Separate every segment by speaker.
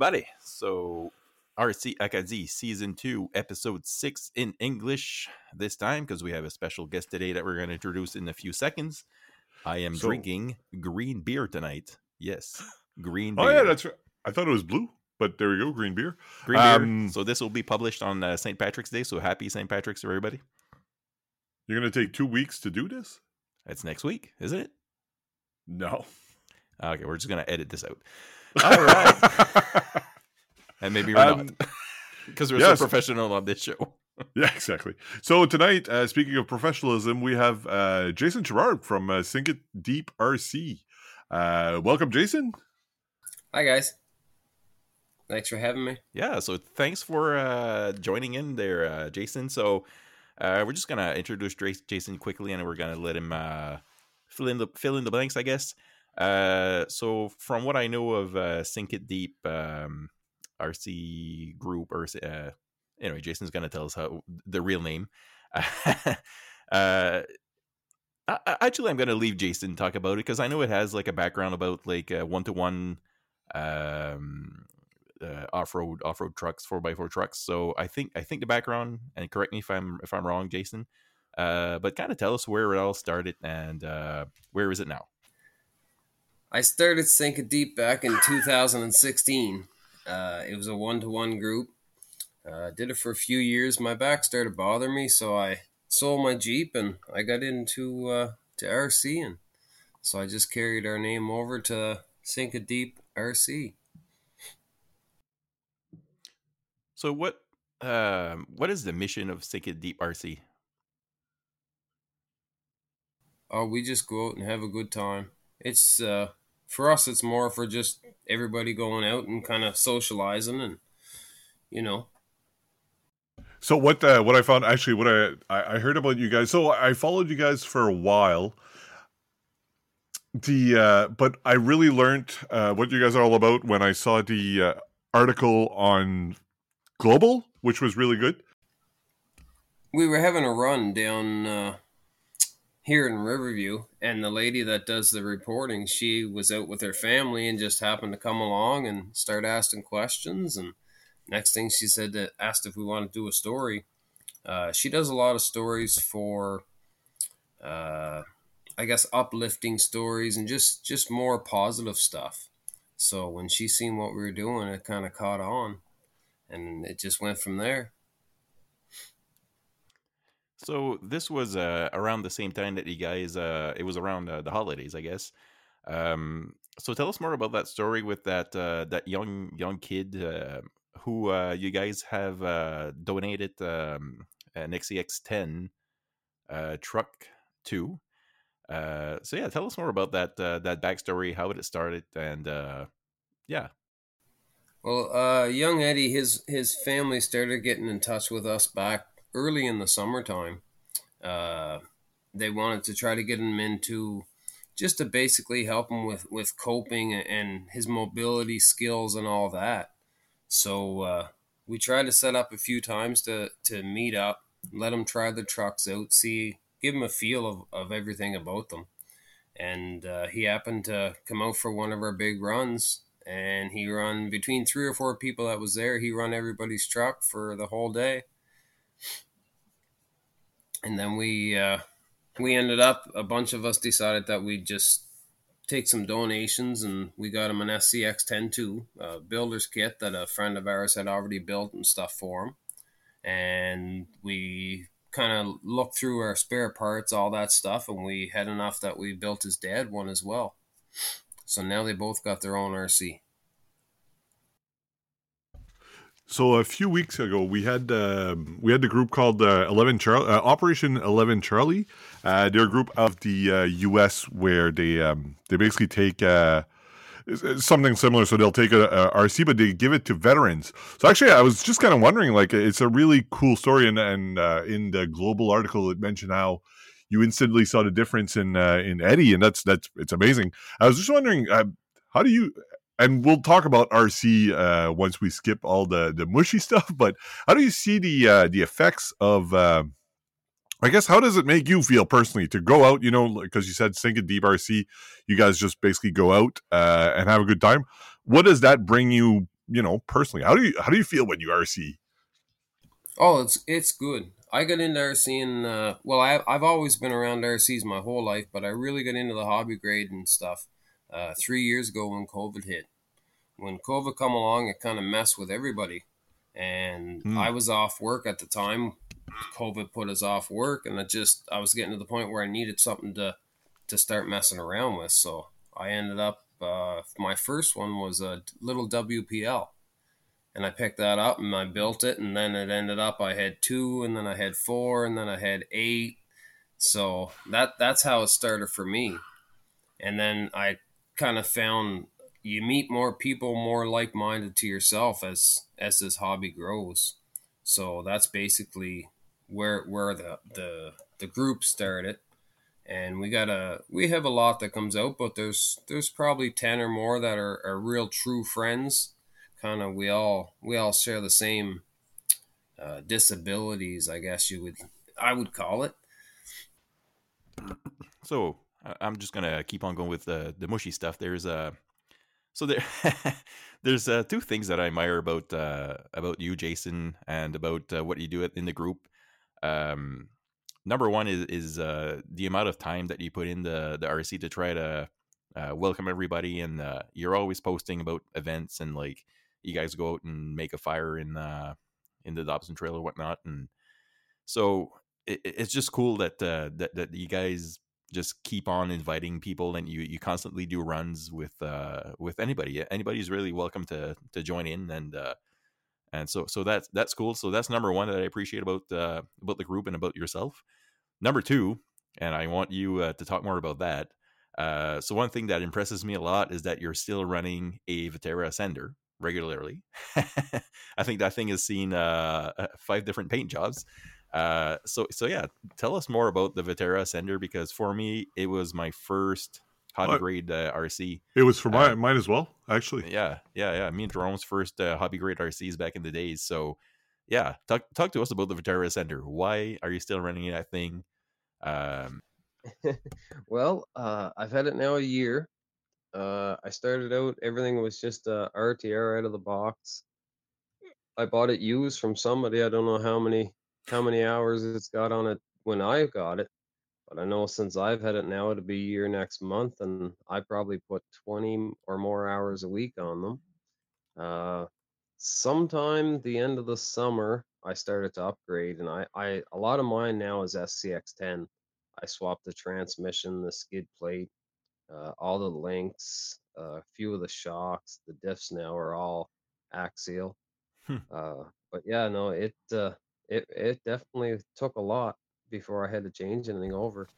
Speaker 1: everybody. So, RC Acadie Season 2, Episode 6 in English this time because we have a special guest today that we're going to introduce in a few seconds. I am
Speaker 2: So-
Speaker 1: drinking green beer tonight. Yes, green
Speaker 2: Oh yeah, that's right. I thought it was blue, but there we go, green beer.
Speaker 1: green beer.
Speaker 2: um,
Speaker 1: So, this will be published on uh, St. Patrick's Day. So, happy St. Patrick's to everybody.
Speaker 2: You're gonna take two weeks to do this?
Speaker 1: It's next week, isn't it?
Speaker 2: No.
Speaker 1: Okay, we're just going to edit this out. All right. And maybe we're
Speaker 2: Um,
Speaker 1: not because we're
Speaker 2: yes.
Speaker 1: so professional on this show.
Speaker 2: yeah, exactly. So tonight, uh, speaking of professionalism, we have uh, Jason Gerard from uh, Sink It Deep RC. Uh, welcome, Jason.
Speaker 3: Hi guys. Thanks for having me.
Speaker 1: Yeah, so thanks for uh, joining in there, uh, Jason. So uh, we're just gonna introduce Jason quickly, and we're gonna let him uh, fill in the fill in the blanks, I guess. Uh, so from what I know of uh, Sink It Deep um, RC group, or uh, anyway, Jason's gonna tell us how the real name. uh, I, actually, I'm gonna leave Jason talk about it because I know it has like a background about like one to one um uh, off-road off-road trucks 4x4 trucks so i think i think the background and correct me if i'm if i'm wrong jason uh but kind of tell us where it all started and uh where is it now
Speaker 3: I started Sink It Deep back in 2016. Uh, it was a one-to-one group. Uh, did it for a few years. My back started bothering me, so I sold my Jeep and I got into uh, to RC, and so I just carried our name over to Sink It Deep RC.
Speaker 1: so what um what is the mission of Sink It deep rc
Speaker 3: Oh, we just go out and have a good time. It's uh, for us. It's more for just everybody going out and kind of socializing, and you know,
Speaker 2: So what? Uh, what I found actually, what I, I I heard about you guys. So I followed you guys for a while. The uh, but I really learned uh, what you guys are all about when I saw the uh, article on Global, which was really good.
Speaker 3: we were having a run down uh, here in Riverview, and the lady that does the reporting, she was out with her family and just happened to come along and start asking questions. And next thing she said that asked if we want to do a story. Uh, she does a lot of stories for, uh, I guess, uplifting stories and just just more positive stuff. So when she seen what we were doing, it kind of caught on, and it just went from there.
Speaker 1: So this was uh around the same time that you guys uh it was around uh, the holidays i guess. Um so tell us more about that story with that uh that young young kid uh, who uh you guys have donated um an SCX10 uh truck to. So yeah tell us more about that that backstory how it started and yeah.
Speaker 3: Well, young Eddie, his his family started getting in touch with us back early in the summertime. Uh, they wanted to try to get him into just to basically help him with with coping and his mobility skills and all that. So uh, we tried to set up a few times to to meet up, let him try the trucks out, see, give him a feel of, of everything about them. And uh, he happened to come out for one of our big runs and he run between three or four people that was there he run everybody's truck for the whole day and then we uh, we ended up a bunch of us decided that we'd just take some donations and we got him an scx 10 2 a builder's kit that a friend of ours had already built and stuff for him and we kind of looked through our spare parts all that stuff and we had enough that we built his dad one as well so now they both got their own RC.
Speaker 2: So a few weeks ago, we had um, we had the group called uh, Eleven Charlie, uh, Operation Eleven Charlie. Uh, they're a group of the uh, U.S. where they um, they basically take uh, it's something similar. So they'll take a, a RC, but they give it to veterans. So actually, I was just kind of wondering, like, it's a really cool story. And, and uh, in the global article, it mentioned how you instantly saw the difference in uh, in Eddie, and that's that's it's amazing. I was just wondering, uh, how do you? And we'll talk about RC uh, once we skip all the the mushy stuff. But how do you see the uh, the effects of? Uh, I guess how does it make you feel personally to go out? You know, because you said sink a deep RC, you guys just basically go out uh, and have a good time. What does that bring you you know, personally, how do you how do you feel when you RC?
Speaker 4: Oh, it's it's good. I got into RCing. Uh, well, I, I've always been around RCs my whole life, but I really got into the hobby grade and stuff uh, three years ago when COVID hit. When COVID come along, it kind of messed with everybody, and
Speaker 2: Hmm.
Speaker 4: I was off work at the time. COVID put us off work, and I just I was getting to the point where I needed something to to start messing around with. So I ended up. Uh, my first one was a little WPL and I picked that up and I built it, and then it ended up I had two, and then I had four, and then I had eight. So that that's how it started for me, and then I kind of found you meet more people more like minded to yourself as as this hobby grows. So that's basically where where the the the group started. And we got a we have a lot that comes out, but there's there's probably ten or more that are, are real true friends kind of we all we all share the same uh, disabilities i guess you would i would call it
Speaker 1: So I'm just gonna keep on going with the the mushy stuff. There's uh, so there there's uh, two things that I admire about uh, about you, Jason, and about uh, what you do in the group. Um, number one is is uh, the amount of time that you put in the the RC to try to uh, welcome everybody, and uh, you're always posting about events and like you guys go out and make a fire in uh, in the Dobson Trail or whatnot, and so it, it's just cool that that that you guys just keep on inviting people and you you constantly do runs with uh with anybody. Anybody's really welcome to to join in and uh and so so that's that's cool. So that's number one that i appreciate about uh about the group and about yourself. Number two and i want you uh, to talk more about that uh so one thing that impresses me a lot is that you're still running a Vaterra Ascender regularly. I think that thing has seen uh five different paint jobs uh so so yeah tell us more about the Vaterra Ascender because for me it was my first hobby grade uh, RC.
Speaker 2: It was for my,
Speaker 1: Uh,
Speaker 2: mine as well, actually.
Speaker 1: Yeah, yeah, yeah. Me and Jerome's first uh, hobby grade RCs back in the days. So yeah, talk talk to us about the Vaterra Ascender. Why are you still running that thing? Um,
Speaker 3: well, uh, I've had it now a year. Uh, I started out, everything was just uh, RTR out of the box. I bought it used from somebody. I don't know how many how many hours it's got on it when I got it, but I know since I've had it now, it'll be a year next month, and I probably put 20 or more hours a week on them. Uh, sometime the end of the summer, I started to upgrade, and I, I a lot of mine now is SCX10. I swapped the transmission, the skid plate, uh, all the links, uh, a few of the shocks. The diffs now are all axial.
Speaker 1: Hmm.
Speaker 3: Uh, but yeah, no, it uh, it it definitely took a lot before I had to change anything over.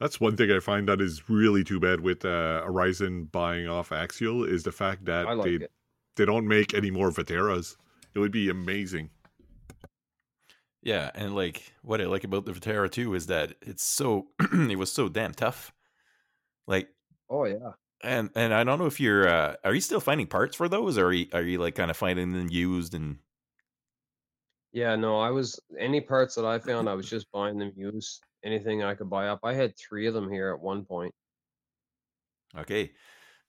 Speaker 2: That's one thing I find that is really too bad with uh, Horizon buying off Axial is the fact that
Speaker 3: like
Speaker 2: they
Speaker 3: it.
Speaker 2: they don't make any more Vaterras. It would be amazing.
Speaker 1: yeah, and like what I like about the Vaterra too is that it's so it was so damn tough. Like
Speaker 3: Oh yeah.
Speaker 1: and and I don't know if you're uh, are you still finding parts for those or are you, are you like kind of finding them used and
Speaker 3: Yeah, no, I was any parts that I found, I was just buying them used. Anything I could buy up. I had three of them here at one point.
Speaker 1: Okay.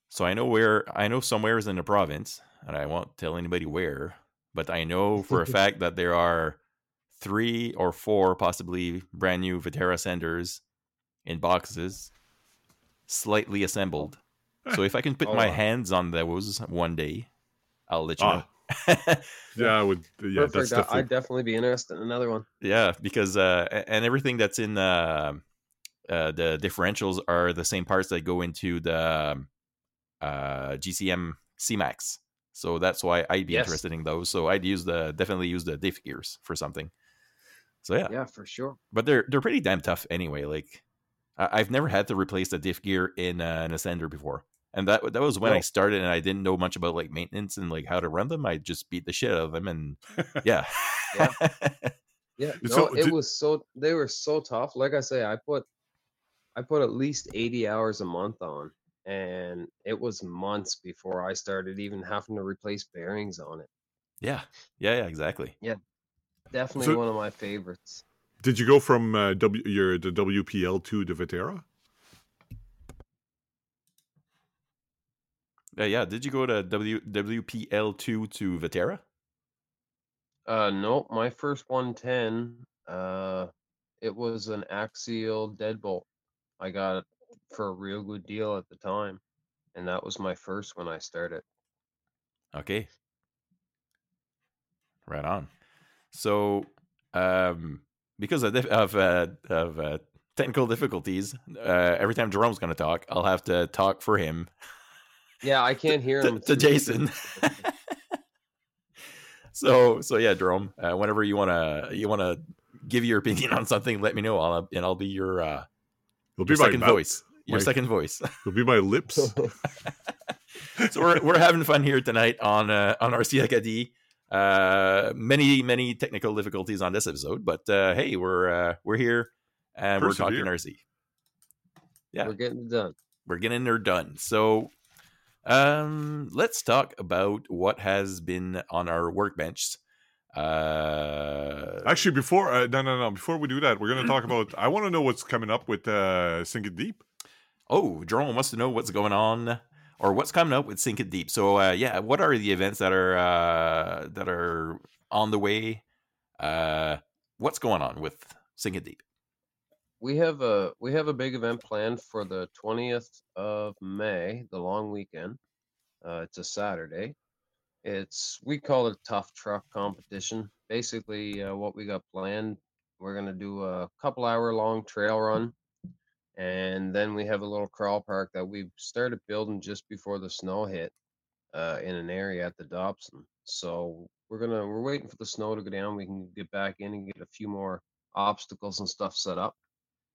Speaker 1: So I know where I know somewhere is in the province, and I won't tell anybody where, but I know for a fact that there are three or four possibly brand new Vaterra Ascenders in boxes, slightly assembled. So if I can put
Speaker 3: Oh,
Speaker 1: my
Speaker 3: wow.
Speaker 1: hands on those one day, I'll let you
Speaker 2: Ah,
Speaker 1: know.
Speaker 2: Yeah, I would. Yeah, that's
Speaker 3: Perfect.
Speaker 2: Definitely.
Speaker 3: I'd definitely be interested in another one.
Speaker 1: Yeah, because uh, and everything that's in uh, uh, the differentials are the same parts that go into the um, uh, GCM CMAX. So that's why I'd be
Speaker 3: Yes.
Speaker 1: interested in those. So I'd use the definitely use the diff gears for something. So yeah,
Speaker 3: Yeah, for sure.
Speaker 1: but they're they're pretty damn tough anyway. Like I- I've never had to replace the diff gear in uh, an ascender before, and that that was when I started, and I didn't know much about like maintenance and like how to run them. I just beat the shit out of them, and yeah,
Speaker 3: Yeah. Yeah, no,
Speaker 2: So,
Speaker 3: it
Speaker 2: did-
Speaker 3: was so they were so tough. Like I say, I put I put at least 80 hours a month on and it was months before I started even having to replace bearings on it.
Speaker 1: yeah, yeah, yeah, exactly.
Speaker 3: Yeah, definitely
Speaker 2: So-
Speaker 3: one of my favorites.
Speaker 2: Did you go from uh, W your the WPL to the Vaterra?
Speaker 1: Uh, yeah, did you go to W WPL two to Vaterra?
Speaker 3: Uh, nope. My first 110, uh, it was an axial deadbolt. I got it for a real good deal at the time, and that was my first when I started.
Speaker 1: Okay. Right on. So, um, because of, of, uh, of uh, technical difficulties, uh, every time Jerome's going to talk, I'll have to talk for him
Speaker 3: Yeah, I can't hear him.
Speaker 1: to Jason. so, so yeah, Jerome. Uh, whenever you wanna you wanna give your opinion on something, let me know. I'll and I'll be your uh,
Speaker 2: It'll
Speaker 1: your
Speaker 2: be my
Speaker 1: second
Speaker 2: mouth.
Speaker 1: voice. Your
Speaker 2: My-
Speaker 1: second voice.
Speaker 2: It'll be my lips.
Speaker 1: so we're we're having fun here tonight on uh, on RC Acadie. Uh, many many technical difficulties on this episode, but uh, hey, we're uh, we're here and we're talking
Speaker 2: Persevere.
Speaker 1: RC. Yeah.
Speaker 3: We're getting it done.
Speaker 1: We're getting there done. So, um, let's talk about what has been on our workbench. Uh,
Speaker 2: Actually, before uh, no, no, no. Before we do that, we're going to talk about. I want to know what's coming up with uh, Sink It Deep.
Speaker 1: oh, Jerome wants to know what's going on or what's coming up with Sink It Deep. So, uh, yeah, what are the events that are uh, that are on the way? Uh, what's going on with Sink It Deep?
Speaker 3: We have a we have a big event planned for the 20th of May, the long weekend. Uh, it's a Saturday. It's we call it a tough truck competition. Basically, uh, what we got planned, we're gonna do a couple hour long trail run, and then we have a little crawl park that we've started building just before the snow hit, uh, in an area at the Dobson. So we're gonna we're waiting for the snow to go down. We can get back in and get a few more obstacles and stuff set up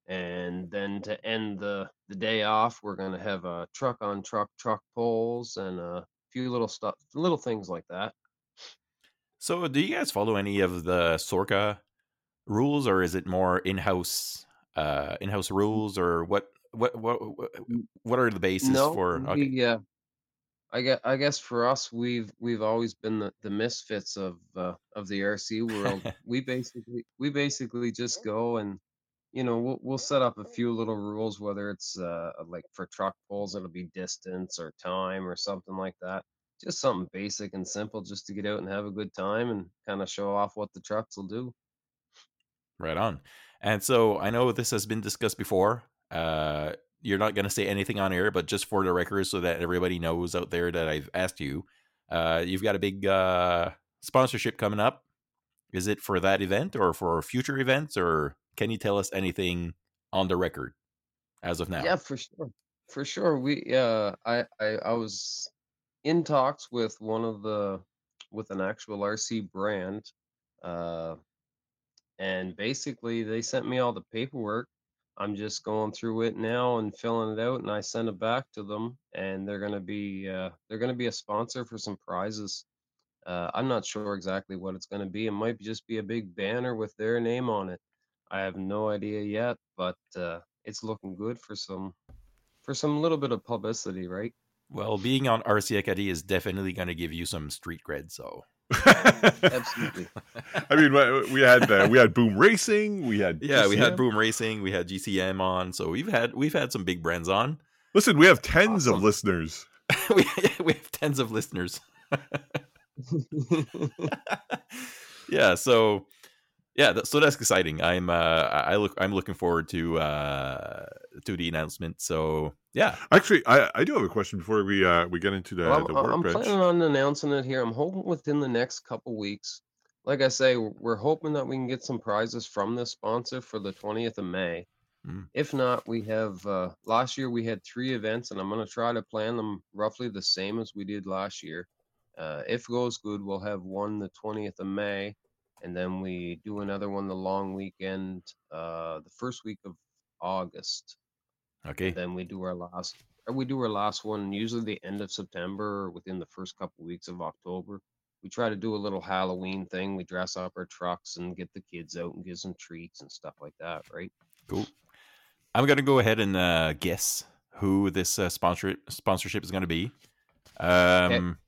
Speaker 3: and then to end the the day off we're going to have a truck on truck truck poles and a few little stuff little things like that
Speaker 1: So, do you guys follow any of the Sorka rules, or is it more in-house uh, in-house rules, or what? What what what, what are the bases
Speaker 3: no
Speaker 1: for? Okay.
Speaker 3: we, uh, I guess, I guess for us we've we've always been the, the misfits of uh, of the RC world. we basically we basically just go and you know we'll we'll set up a few little rules whether it's uh like for truck pulls it'll be distance or time or something like that. Just something basic and simple just to get out and have a good time and kind of show off what the trucks will do.
Speaker 1: Right on. And so I know this has been discussed before. Uh, you're not going to say anything on air, but just for the record, so that everybody knows out there that I've asked you, uh, you've got a big uh, sponsorship coming up. Is it for that event or for future events, or can you tell us anything on the record as of now?
Speaker 3: Yeah, for sure. For sure. We uh I, I I was in talks with one of the with an actual RC brand. Uh and basically they sent me all the paperwork. I'm just going through it now and filling it out and I sent it back to them and they're gonna be uh they're gonna be a sponsor for some prizes. Uh I'm not sure exactly what it's gonna be. It might just be a big banner with their name on it. I have no idea yet, but uh it's looking good for some for some little bit of publicity, right?
Speaker 1: Well, being on RC Acadie is definitely going to give you some street cred. So
Speaker 3: Absolutely.
Speaker 2: I mean, we- we had uh, we had Boom Racing. We had
Speaker 1: yeah, we had
Speaker 2: GCM.
Speaker 1: Boom Racing, we had GCM on, so we've had we've had some big brands on.
Speaker 2: Listen, we have tens of listeners.
Speaker 1: we, we have tens of listeners. yeah, so yeah, th- so that's exciting. I'm uh I I look I'm looking forward to uh to the announcement. So yeah,
Speaker 2: Actually, I, I do have a question before we uh we get into the,
Speaker 3: Well,
Speaker 2: the
Speaker 3: I'm, I'm planning on announcing it here. I'm hoping within the next couple weeks. Like I say, we're hoping that we can get some prizes from this sponsor for the 20th of May.
Speaker 1: Mm.
Speaker 3: If not, we have uh, last year we had three events, and I'm going to try to plan them roughly the same as we did last year. Uh, if goes good, we'll have one the 20th of May, and then we do another one the long weekend, uh, the first week of August.
Speaker 1: okay,
Speaker 3: Then we do our last, or we do our last one usually the end of September or within the first couple weeks of October. We try to do a little Halloween thing. We dress up our trucks and get the kids out and give some treats and stuff like that, right?
Speaker 1: cool. I'm gonna go ahead and uh, guess who this uh, sponsor sponsorship is gonna be. Um,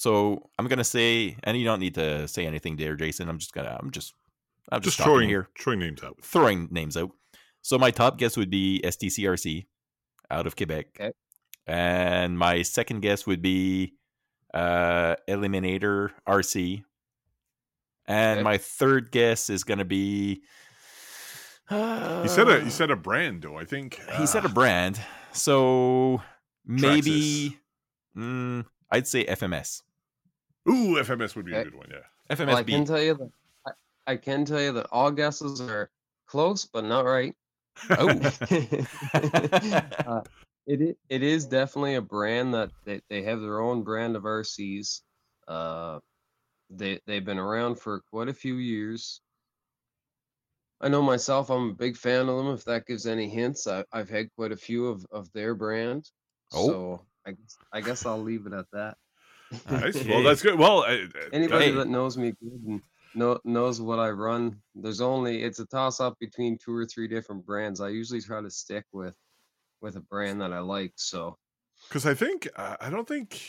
Speaker 1: so I'm gonna say, and you don't need to say anything there, Jason. I'm just gonna, I'm just, I'm just,
Speaker 2: Just throwing
Speaker 1: here.
Speaker 2: throwing names out.
Speaker 1: throwing names out. So my top guess would be STCRC out of Quebec.
Speaker 3: Okay.
Speaker 1: And my second guess would be uh, Eliminator RC. And
Speaker 3: Okay.
Speaker 1: my third guess is going to be.
Speaker 2: He said a he said a brand though. I think
Speaker 1: he said a
Speaker 2: uh,
Speaker 1: brand. So maybe.
Speaker 2: Traxxas.
Speaker 1: Mm, I'd say FMS.
Speaker 2: Ooh, FMS would be a good one. Yeah.
Speaker 1: FMS.
Speaker 3: Well, I can tell you that I, I can tell you that all guesses are close, but not right.
Speaker 1: Oh.
Speaker 3: uh, it it is definitely a brand that they, they have their own brand of RCs. Uh, they they've been around for quite a few years. I know myself, I'm a big fan of them. If that gives any hints, I, I've had quite a few of, of their brand.
Speaker 1: Oh.
Speaker 3: So I guess, I guess I'll leave it at that.
Speaker 2: Nice.
Speaker 1: Okay.
Speaker 2: Well, that's good. Well, I, I-
Speaker 3: Anybody
Speaker 1: Hey.
Speaker 3: that knows me good and know, knows what I run, there's only it's a toss up between two or three different brands. I usually try to stick with with a brand that I like. So
Speaker 2: because I think uh, I don't think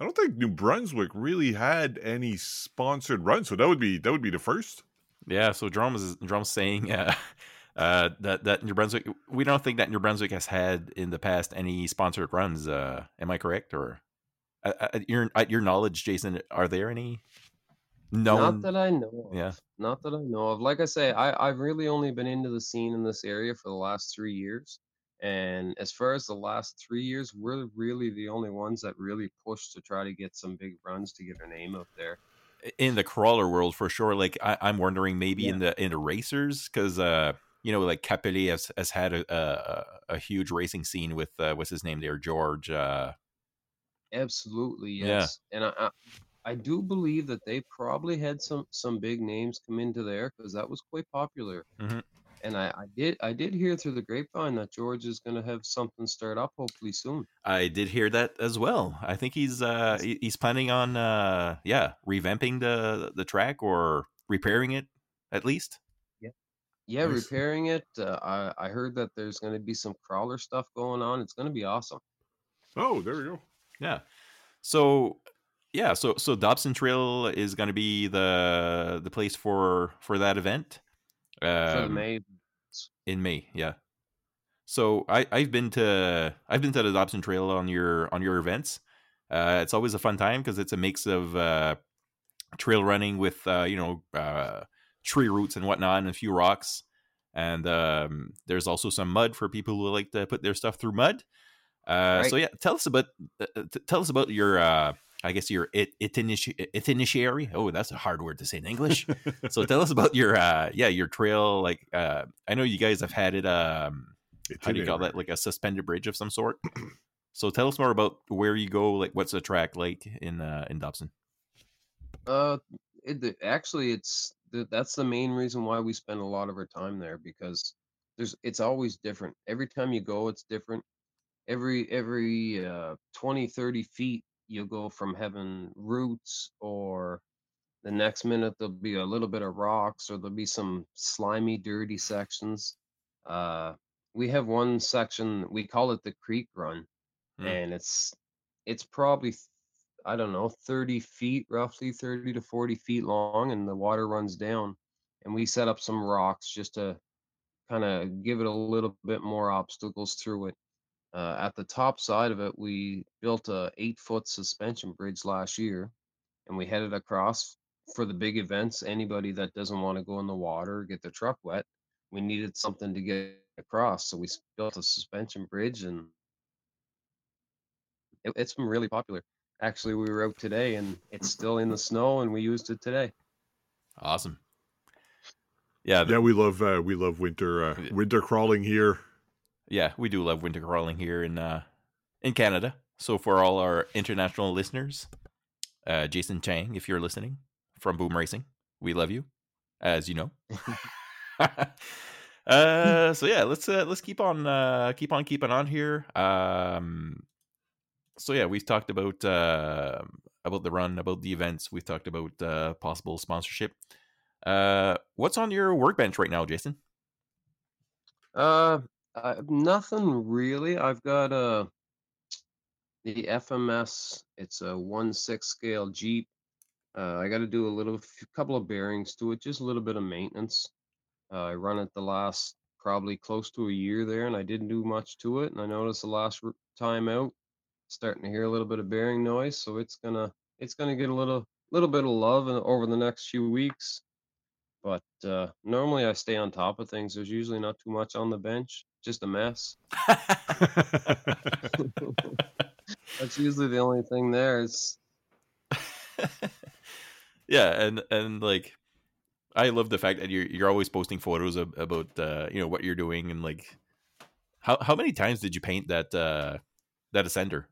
Speaker 2: I don't think New Brunswick really had any sponsored runs, so that would be that would be the first.
Speaker 1: Yeah, so drums is Jerome's saying uh, uh, that that New Brunswick. We don't think that New Brunswick has had in the past any sponsored runs. Uh, am I correct? Or at your at your knowledge, Jason, are there any? No,
Speaker 3: not that I know of.
Speaker 1: yeah.
Speaker 3: Not that I know of. Like I say, I, I've really only been into the scene in this area for the last three years. And as far as the last three years, we're really the only ones that really push to try to get some big runs to get our name up there.
Speaker 1: in the crawler world for sure. Like I, I'm wondering maybe in the in the racers because uh you know like Cap-Pelé has has had a a, a huge racing scene with uh, what's his name there George. Uh,
Speaker 3: Absolutely,
Speaker 1: Yeah.
Speaker 3: yes. And I, I I do believe that they probably had some some big names come into there because that was quite popular.
Speaker 1: Mhm.
Speaker 3: And I, I did I did hear through the grapevine that George is going to have something start up hopefully soon.
Speaker 1: I did hear that as well. I think he's uh he's planning on uh yeah revamping the the track or repairing it at least.
Speaker 3: Yeah,
Speaker 2: Nice.
Speaker 3: repairing it. Uh, I I heard that there's going to be some crawler stuff going on. It's going to be awesome.
Speaker 2: Oh, there we go.
Speaker 1: Yeah. So yeah, so so Dobson Trail is going to be the the place for for that event. Um,
Speaker 3: May.
Speaker 1: in May. Yeah. So I I've been to I've been to the Dobson Trail on your on your events. Uh, it's always a fun time because it's a mix of uh, trail running with uh, you know uh, tree roots and whatnot and a few rocks. And um, there's also some mud for people who like to put their stuff through mud. Uh, So yeah, tell us about uh, t- tell us about your uh, I guess your it itiniti- itinitiary. Oh, that's a hard word to say in English. so tell us about your uh, yeah your trail. Like uh, I know you guys have had it. Um, how do you call that? Like a suspended bridge of some sort. so tell us more about where you go. Like what's the track like in uh, in Dobson?
Speaker 3: Uh, it, actually, it's that's the main reason why we spend a lot of our time there because there's it's always different. Every time you go, it's different. Every every uh 20, 30 feet, you'll go from having roots or the next minute there'll be a little bit of rocks or there'll be some slimy, dirty sections. Uh, we have one section we call it the creek run,
Speaker 1: Hmm.
Speaker 3: and it's it's probably I don't know 30 feet, roughly 30 to 40 feet long, and the water runs down. And we set up some rocks just to kind of give it a little bit more obstacles through it. Uh, at the top side of it, we built a eight foot suspension bridge last year, and we headed across for the big events. Anybody that doesn't want to go in the water get their truck wet, we needed something to get across, so we built a suspension bridge, and it, it's been really popular. Actually, we were out today, and it's still in the snow, and we used it today.
Speaker 1: Awesome. Yeah, th-
Speaker 2: Yeah, we love uh, we love winter uh, winter crawling here.
Speaker 1: Yeah, we do love winter crawling here in uh, in Canada. So for all our international listeners, uh, Jason Chang, if you're listening from Boom Racing, we love you, as you know. uh, so yeah, let's uh, let's keep on uh, keep on keeping on here. Um, so yeah, we've talked about uh, about the run, about the events. We've talked about uh, possible sponsorship. Uh, what's on your workbench right now, Jason?
Speaker 3: Uh, uh, nothing really. I've got uh the FMS. It's a one six scale Jeep. Uh, I got to do a little couple of bearings to it, just a little bit of maintenance. Uh, I run it the last probably close to a year there, and I didn't do much to it. And I noticed the last time out, starting to hear a little bit of bearing noise, so it's gonna it's gonna get a little little bit of love in, over the next few weeks. But uh, normally I stay on top of things. There's usually not too much on the bench, just a mess. That's usually the only thing there. It's
Speaker 1: yeah, and and like I love the fact that you're you're always posting photos of, about uh, you know what you're doing and like how how many times did you paint that uh that ascender?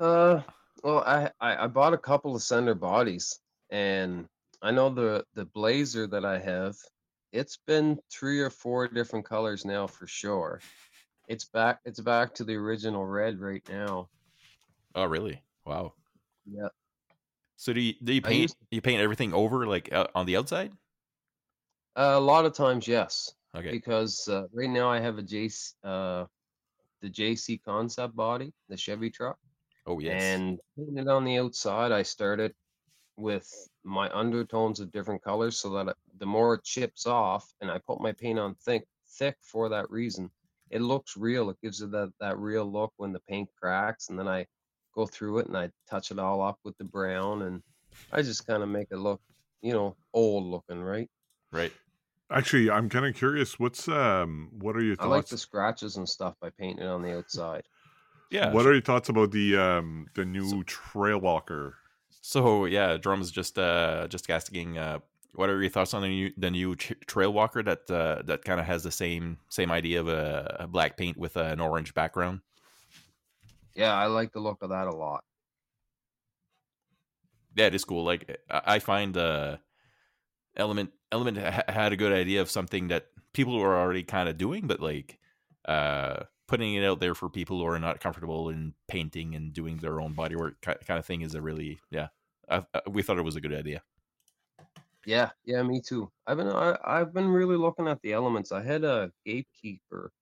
Speaker 3: uh well I, I I bought a couple of center bodies and I know the the blazer that I have, it's been three or four different colors now for sure. It's back it's back to the original red right now.
Speaker 1: Oh, really? Wow.
Speaker 3: Yeah.
Speaker 1: So do you do you paint
Speaker 3: used-
Speaker 1: you paint everything over like uh, on the outside?
Speaker 3: Uh, a lot of times, yes.
Speaker 1: Okay.
Speaker 3: Because uh, right now I have a JC, uh, the JC concept body, the Chevy truck,
Speaker 1: Oh yes.
Speaker 3: and putting it on the outside. I started with my undertones of different colors so that the more it chips off, and I put my paint on thick, thick for that reason. It looks real. It gives it that that real look when the paint cracks, and then I go through it and I touch it all up with the brown, and I just kind of make it look, you know, old looking, right?
Speaker 1: right.
Speaker 2: Actually, I'm kind of curious. What's um, what are your
Speaker 3: I like the scratches and stuff by painting on the outside.
Speaker 1: Yeah.
Speaker 2: What are your thoughts about the um, the new Trail Walker?
Speaker 1: So yeah, drums just uh just asking uh what are your thoughts on the new the new ch- trail walker that uh that kind of has the same same idea of a, a black paint with an orange background?
Speaker 3: Yeah, I like the look of that a lot.
Speaker 1: Yeah, it is cool. Like I I find uh element element ha- had a good idea of something that people were already kind of doing, but like uh putting it out there for people who are not comfortable in painting and doing their own bodywork kind of thing is a really yeah. I, I, we thought it was a good idea.
Speaker 3: Yeah, yeah, me too. I've been I, I've been really looking at the elements. I had a gatekeeper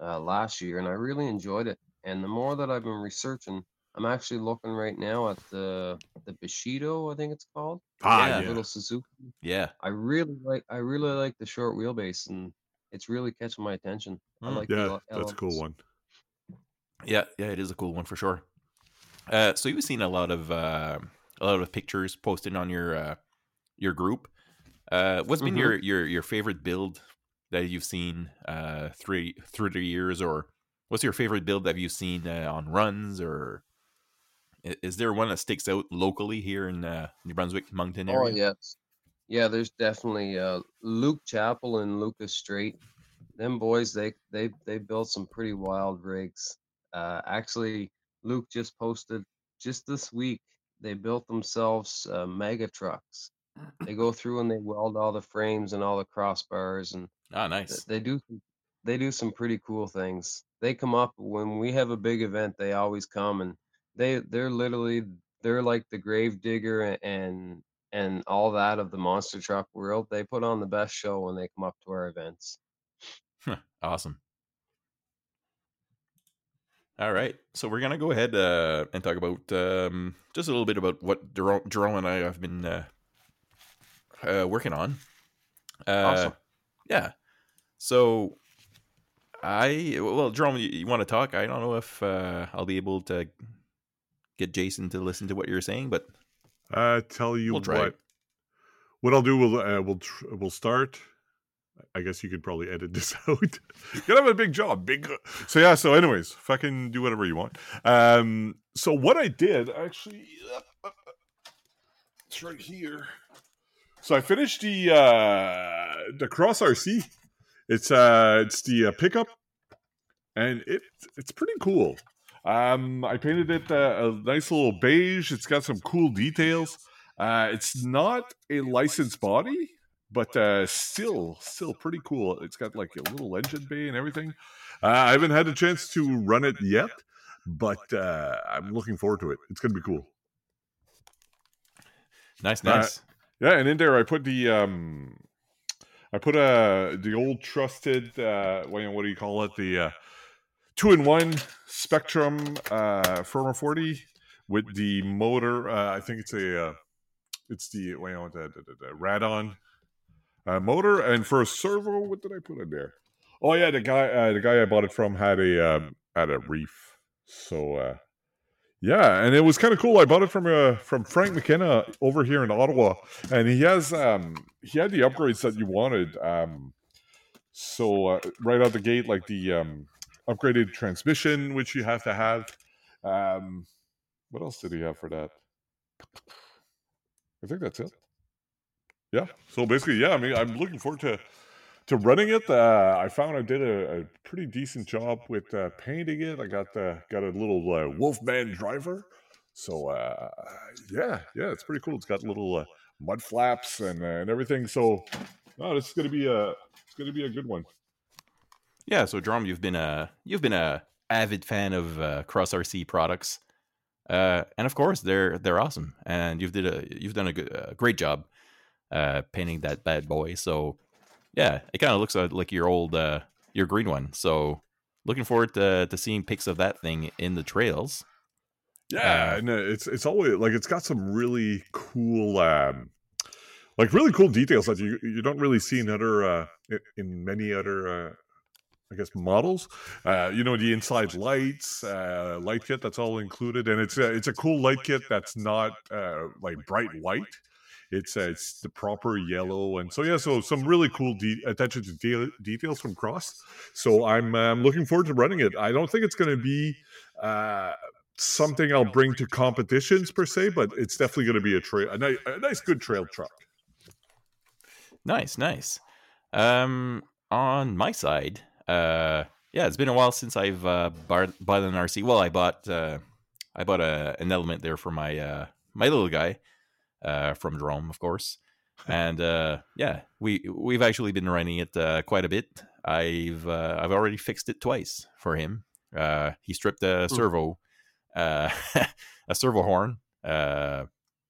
Speaker 3: uh, last year, and I really enjoyed it. And the more that I've been researching, I'm actually looking right now at the the Bushido, I think it's called,
Speaker 2: Ah,
Speaker 1: Yeah.
Speaker 2: yeah.
Speaker 3: little Suzuki.
Speaker 1: Yeah.
Speaker 3: I really like I really like the short wheelbase, and it's really catching my attention. I
Speaker 1: Mm.
Speaker 3: like the
Speaker 2: Yeah, that's a cool one.
Speaker 1: Yeah, yeah, it is a cool one for sure. Uh, so you've seen a lot of uh, a lot of pictures posted on your uh, your group. Uh, what's been
Speaker 3: Mhm.
Speaker 1: your, your your favorite build that you've seen uh, through through the years, or what's your favorite build that you've seen uh, on runs, or is there one that sticks out locally here in uh, New Brunswick, Moncton area?
Speaker 3: Oh
Speaker 1: area?
Speaker 3: yes, yeah. There's definitely uh, Luke Chapel and Lucas Street. Them boys, they they they built some pretty wild rigs. Uh, actually, Luke just posted just this week. They built themselves uh, mega trucks. They go through and they weld all the frames and all the crossbars, and
Speaker 1: Ah, nice.
Speaker 3: they do they do some pretty cool things. They come up when we have a big event. They always come and they they're literally they're like the grave digger and and all that of the monster truck world. They put on the best show when they come up to our events.
Speaker 1: Awesome. All right, so we're gonna go ahead uh, and talk about um, just a little bit about what Jerome, Jerome and I have been uh, uh, working on. Uh,
Speaker 3: Awesome.
Speaker 1: Yeah. So I well, Jerome, you, you want to talk? I don't know if uh, I'll be able to get Jason to listen to what you're saying, but
Speaker 2: Uh, tell you
Speaker 1: We'll
Speaker 2: what. What I'll do, we'll uh, we'll tr- we'll start. I guess you could probably edit this out. you have a big job, big. So yeah. So, anyways, fucking do whatever you want. Um. So what I did actually, it's right here. So I finished the uh the Cross RC. It's uh it's the uh, pickup, and it it's pretty cool. Um, I painted it uh, a nice little beige. It's got some cool details. Uh, it's not a licensed body, but uh, still, still pretty cool. It's got like a little engine bay and everything. Uh, I haven't had a chance to run it yet, but uh, I'm looking forward to it. It's gonna be cool.
Speaker 1: nice,
Speaker 2: Uh,
Speaker 1: nice.
Speaker 2: Yeah, and in there I put the um, I put uh the old trusted uh, what, what do you call it? The uh, two in one Spektrum uh Firma forty with the motor. Uh, I think it's a uh, it's the what, you the, the, the, the Radon uh, motor, and for a servo, what did I put in there? Oh yeah, the guy uh, the guy I bought it from had a um, had a reef, So uh, yeah, and it was kind of cool. I bought it from uh, from Frank McKenna over here in Ottawa, and he has um, he had the upgrades that you wanted. Um, so uh, right out the gate, like the um, upgraded transmission, which you have to have. Um, what else did he have for that? I think that's it. Yeah. So basically, yeah. I mean, I'm looking forward to to running it. Uh, I found I did a, a pretty decent job with uh, painting it. I got the got a little uh, Wolfman driver. So uh, yeah, yeah, it's pretty cool. It's got little uh, mud flaps and uh, and everything. So no, this is gonna be a it's gonna be a good one.
Speaker 1: Yeah, so Drum, you've been a you've been a avid fan of Cross RC products, and of course they're they're awesome, and you've did a you've done a, good, a great job uh, painting that bad boy. So yeah, it kind of looks like your old uh, your green one. So looking forward to to seeing pics of that thing in the trails.
Speaker 2: Yeah,
Speaker 1: Uh,
Speaker 2: and uh, it's it's always like it's got some really cool, um, like really cool details that you you don't really see in other uh, in many other. Uh, I guess models, uh, you know, the inside lights, uh, light kit that's all included, and it's a, it's a cool light kit that's not uh, like bright white. It's uh, it's the proper yellow, and so yeah, so some really cool de- attention to de- details from Cross. So I'm um, looking forward to running it. I don't think it's going to be uh, something I'll bring to competitions per se, but it's definitely going to be a trail, a, ni- a nice, good trail truck.
Speaker 1: Nice, nice. Um, on my side, uh, yeah, it's been a while since I've uh, bought, an RC. Well, I bought uh, I bought a, an element there for my uh, my little guy uh, from Jerome, of course. And uh, yeah, we we've actually been running it uh, quite a bit. I've uh, I've already fixed it twice for him. Uh, he stripped a servo, uh, a servo horn uh,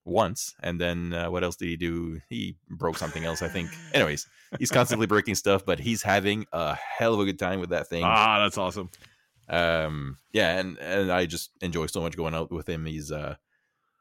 Speaker 1: once, and then uh, what else did he do? He broke something else, I think. Anyways, he's constantly breaking stuff, but he's having a hell of a good time with that thing.
Speaker 2: Ah, that's awesome.
Speaker 1: Um, yeah, and and I just enjoy so much going out with him. He's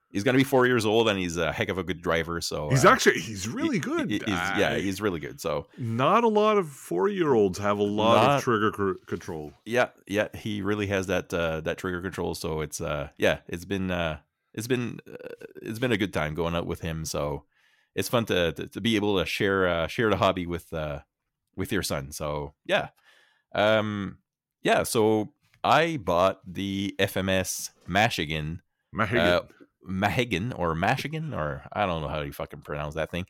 Speaker 1: uh he's gonna be four years old, and he's a heck of a good driver. So
Speaker 2: He's
Speaker 1: uh,
Speaker 2: actually he's really good.
Speaker 1: he- he's- yeah,
Speaker 2: Uh,
Speaker 1: he's really good. So
Speaker 2: not a lot of four year olds have a lot
Speaker 1: Not-
Speaker 2: of trigger c- control.
Speaker 1: yeah, yeah, he really has that uh, that trigger control. So it's uh yeah, it's been uh it's been uh, it's been a good time going out with him. So it's fun to to, to be able to share uh, share the hobby with uh with your son. So yeah, um yeah. So I bought the FMS Mashigan
Speaker 2: Mahagan.
Speaker 1: Uh, Mahagan or Mashigan or I don't know how you fucking pronounce that thing.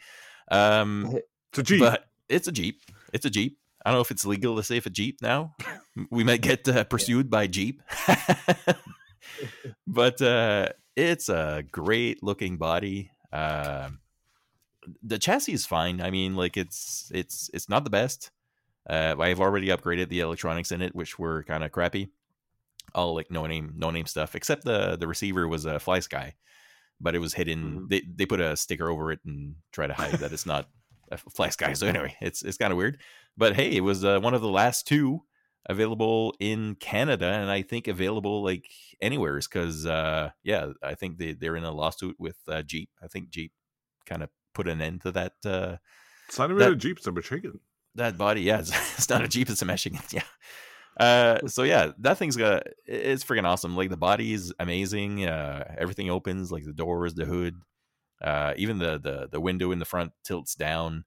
Speaker 1: Um,
Speaker 2: it's a Jeep.
Speaker 1: but it's a Jeep. It's a Jeep. I don't know if it's legal to say if a Jeep now. we might get uh, pursued by Jeep. but uh, it's a great looking body. Um the chassis is fine. I mean, like it's it's it's not the best. Uh, I've already upgraded the electronics in it, which were kind of crappy. All like no name no name stuff, except the the receiver was a Fly Sky, but it was hidden.
Speaker 3: Mhm.
Speaker 1: They they put a sticker over it and try to hide that it's not a Fly Sky. So anyway, it's it's kind of weird. But hey, it was uh, one of the last two available in Canada, and I think available like anywhere is because uh, yeah, I think they they're in a lawsuit with uh, Jeep. I think Jeep kind of put an end to that uh,
Speaker 2: it's not even
Speaker 1: that-
Speaker 2: a Jeep, it's a Mahagan.
Speaker 1: that body. Yeah, it's, it's not a Jeep, it's a Michigan. Yeah. Uh, so yeah, that thing's got it's freaking awesome. Like the body is amazing. Uh, everything opens, like the doors, the hood, uh, even the the the window in the front tilts down.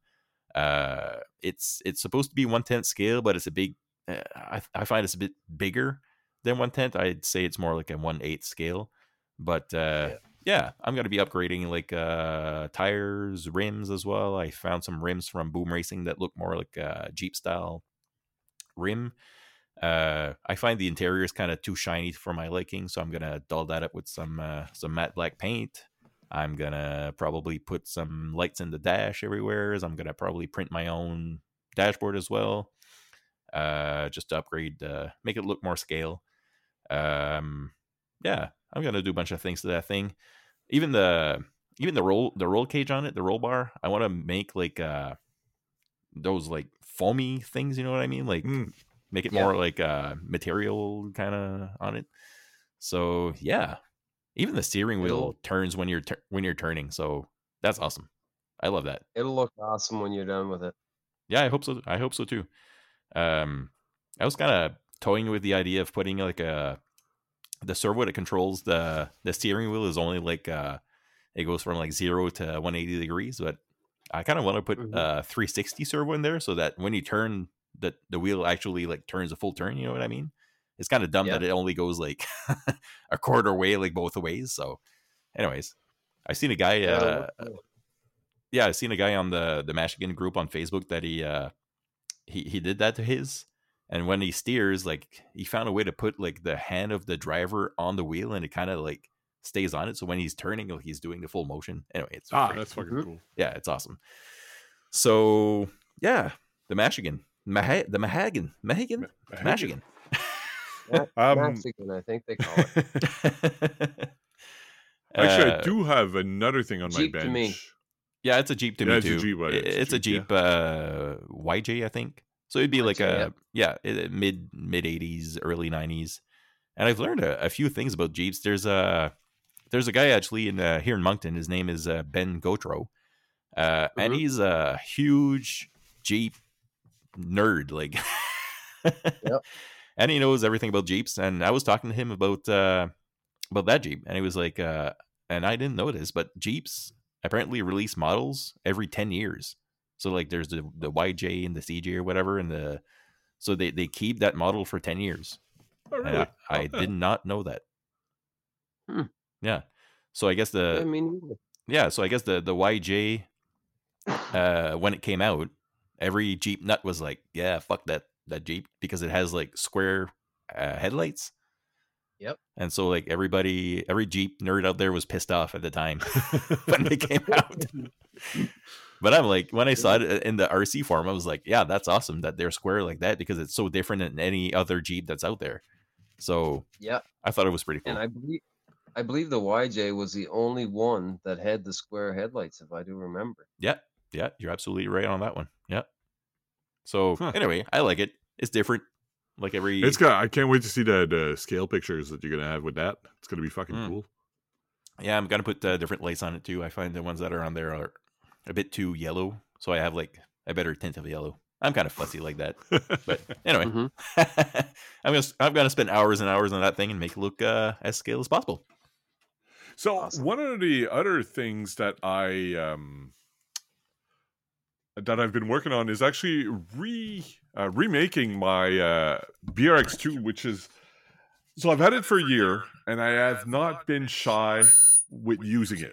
Speaker 1: Uh, it's it's supposed to be one tenth scale, but it's a big. Uh, I I find it's a bit bigger than one tenth. I'd say it's more like a one eighth scale. But uh,
Speaker 3: Yeah.
Speaker 1: yeah, I'm gonna be upgrading like uh tires, rims as well. I found some rims from Boom Racing that look more like a Jeep style rim. Uh, I find the interior is kind of too shiny for my liking, so I'm gonna dull that up with some uh, some matte black paint. I'm gonna probably put some lights in the dash everywhere. I'm gonna probably print my own dashboard as well, uh, just to upgrade, uh, make it look more scale. Um, yeah, I'm gonna do a bunch of things to that thing. Even the even the roll the roll cage on it, the roll bar. I want to make like uh those like foamy things. You know what I mean? Like
Speaker 2: Mm.
Speaker 1: Make it
Speaker 3: Yeah.
Speaker 1: more like uh material kind of on it. So yeah, even the steering wheel
Speaker 3: It'll-
Speaker 1: turns when you're tur- when you're turning. So that's awesome. I love that.
Speaker 3: It'll look awesome when you're done with it.
Speaker 1: Yeah, I hope so. I hope so too. Um, I was kind of toying with the idea of putting like a the servo that controls the the steering wheel is only like uh it goes from like zero to 180 degrees, but I kind of want to put
Speaker 3: Mhm.
Speaker 1: uh 360 servo in there so that when you turn the the wheel actually like turns a full turn. You know what I mean? It's kind of dumb
Speaker 3: Yeah.
Speaker 1: that it only goes like a quarter way, like both ways. So, anyways, I've seen a guy.
Speaker 3: Yeah,
Speaker 1: Uh,
Speaker 3: it
Speaker 1: yeah, I've seen a guy on the the Michigan group on Facebook that he uh he he did that to his, and when he steers, like he found a way to put like the hand of the driver on the wheel, and it kind of like stays on it. So when he's turning, like, he's doing the full motion. Anyway, it's
Speaker 2: Ah,
Speaker 1: freaking-
Speaker 2: that's fucking
Speaker 3: Mhm.
Speaker 2: cool.
Speaker 1: yeah, it's awesome. So yeah, the Michigan, Maha- the Mahagan, Mahagan, Michigan.
Speaker 2: Um,
Speaker 3: I think they call it.
Speaker 2: actually, I
Speaker 1: Uh,
Speaker 2: do have another thing on
Speaker 3: Jeep
Speaker 2: my
Speaker 3: to
Speaker 2: bench.
Speaker 3: me.
Speaker 1: Yeah, it's a Jeep to
Speaker 2: Yeah,
Speaker 1: me
Speaker 2: it's a
Speaker 1: too.
Speaker 2: Jeep, right,
Speaker 1: I-
Speaker 2: it's a
Speaker 1: It's a
Speaker 2: Jeep,
Speaker 1: Jeep, uh, YJ, I think. So it'd be like a yeah, i- mid mid eighties, early nineties. And I've learned a, a few things about Jeeps. There's a there's a guy actually in uh, here in Moncton. His name is uh, Ben Gotro, uh, and
Speaker 3: Mhm.
Speaker 1: he's a huge Jeep nerd. Like, and he knows everything about Jeeps. And I was talking to him about uh, about that Jeep, and he was like, uh, and I didn't know this, but Jeeps apparently release models every 10 years. So like there's the the YJ and the CJ or whatever and the so they they keep that model for 10 years.
Speaker 2: Oh, really?
Speaker 1: I, I did not know that.
Speaker 3: Hmm.
Speaker 1: Yeah. So I guess the I
Speaker 3: mean,
Speaker 1: yeah, so I guess the the YJ uh when it came out, every Jeep nut was like, yeah, fuck that that Jeep because it has like square uh, headlights.
Speaker 3: Yep.
Speaker 1: And so like everybody every Jeep nerd out there was pissed off at the time when they came out. But I'm like, when I saw it in the RC form, I was like, yeah, that's awesome that they're square like that because it's so different than any other Jeep that's out there. So
Speaker 3: yeah,
Speaker 1: I thought it was pretty cool.
Speaker 3: and I believe I believe the YJ was the only one that had the square headlights, if I do remember.
Speaker 1: yeah, yeah, you're absolutely right on that one. Yeah. So
Speaker 2: Huh.
Speaker 1: anyway, I like it. It's different. Like every
Speaker 2: It's got. I can't wait to see the, the scale pictures that you're gonna have with that. It's gonna be fucking
Speaker 1: Mm.
Speaker 2: cool.
Speaker 1: yeah, I'm gonna put uh, different lights on it too. I find the ones that are on there are a bit too yellow, so I have like a better tint of yellow. I'm kind of fussy like that. But anyway,
Speaker 3: Mhm.
Speaker 1: I'm gonna I'm gonna spend hours and hours on that thing and make it look uh, as scale as possible.
Speaker 2: So
Speaker 3: Awesome.
Speaker 2: one of the other things that I um that I've been working on is actually re uh, remaking my uh, BRX2, which is so I've had it for a year and I have not been shy with using it.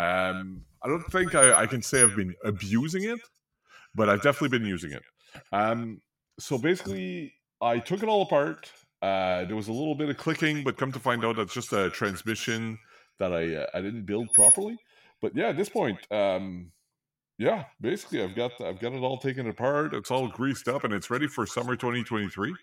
Speaker 2: Um, I don't think I, I can say I've been abusing it, but I've definitely been using it. Um, so basically, I took it all apart. Uh, there was a little bit of clicking, but come to find out, that's just a transmission that I uh, I didn't build properly. But yeah, at this point, um, yeah, basically, I've got I've got it all taken apart. It's all greased up, and it's ready for summer 2023.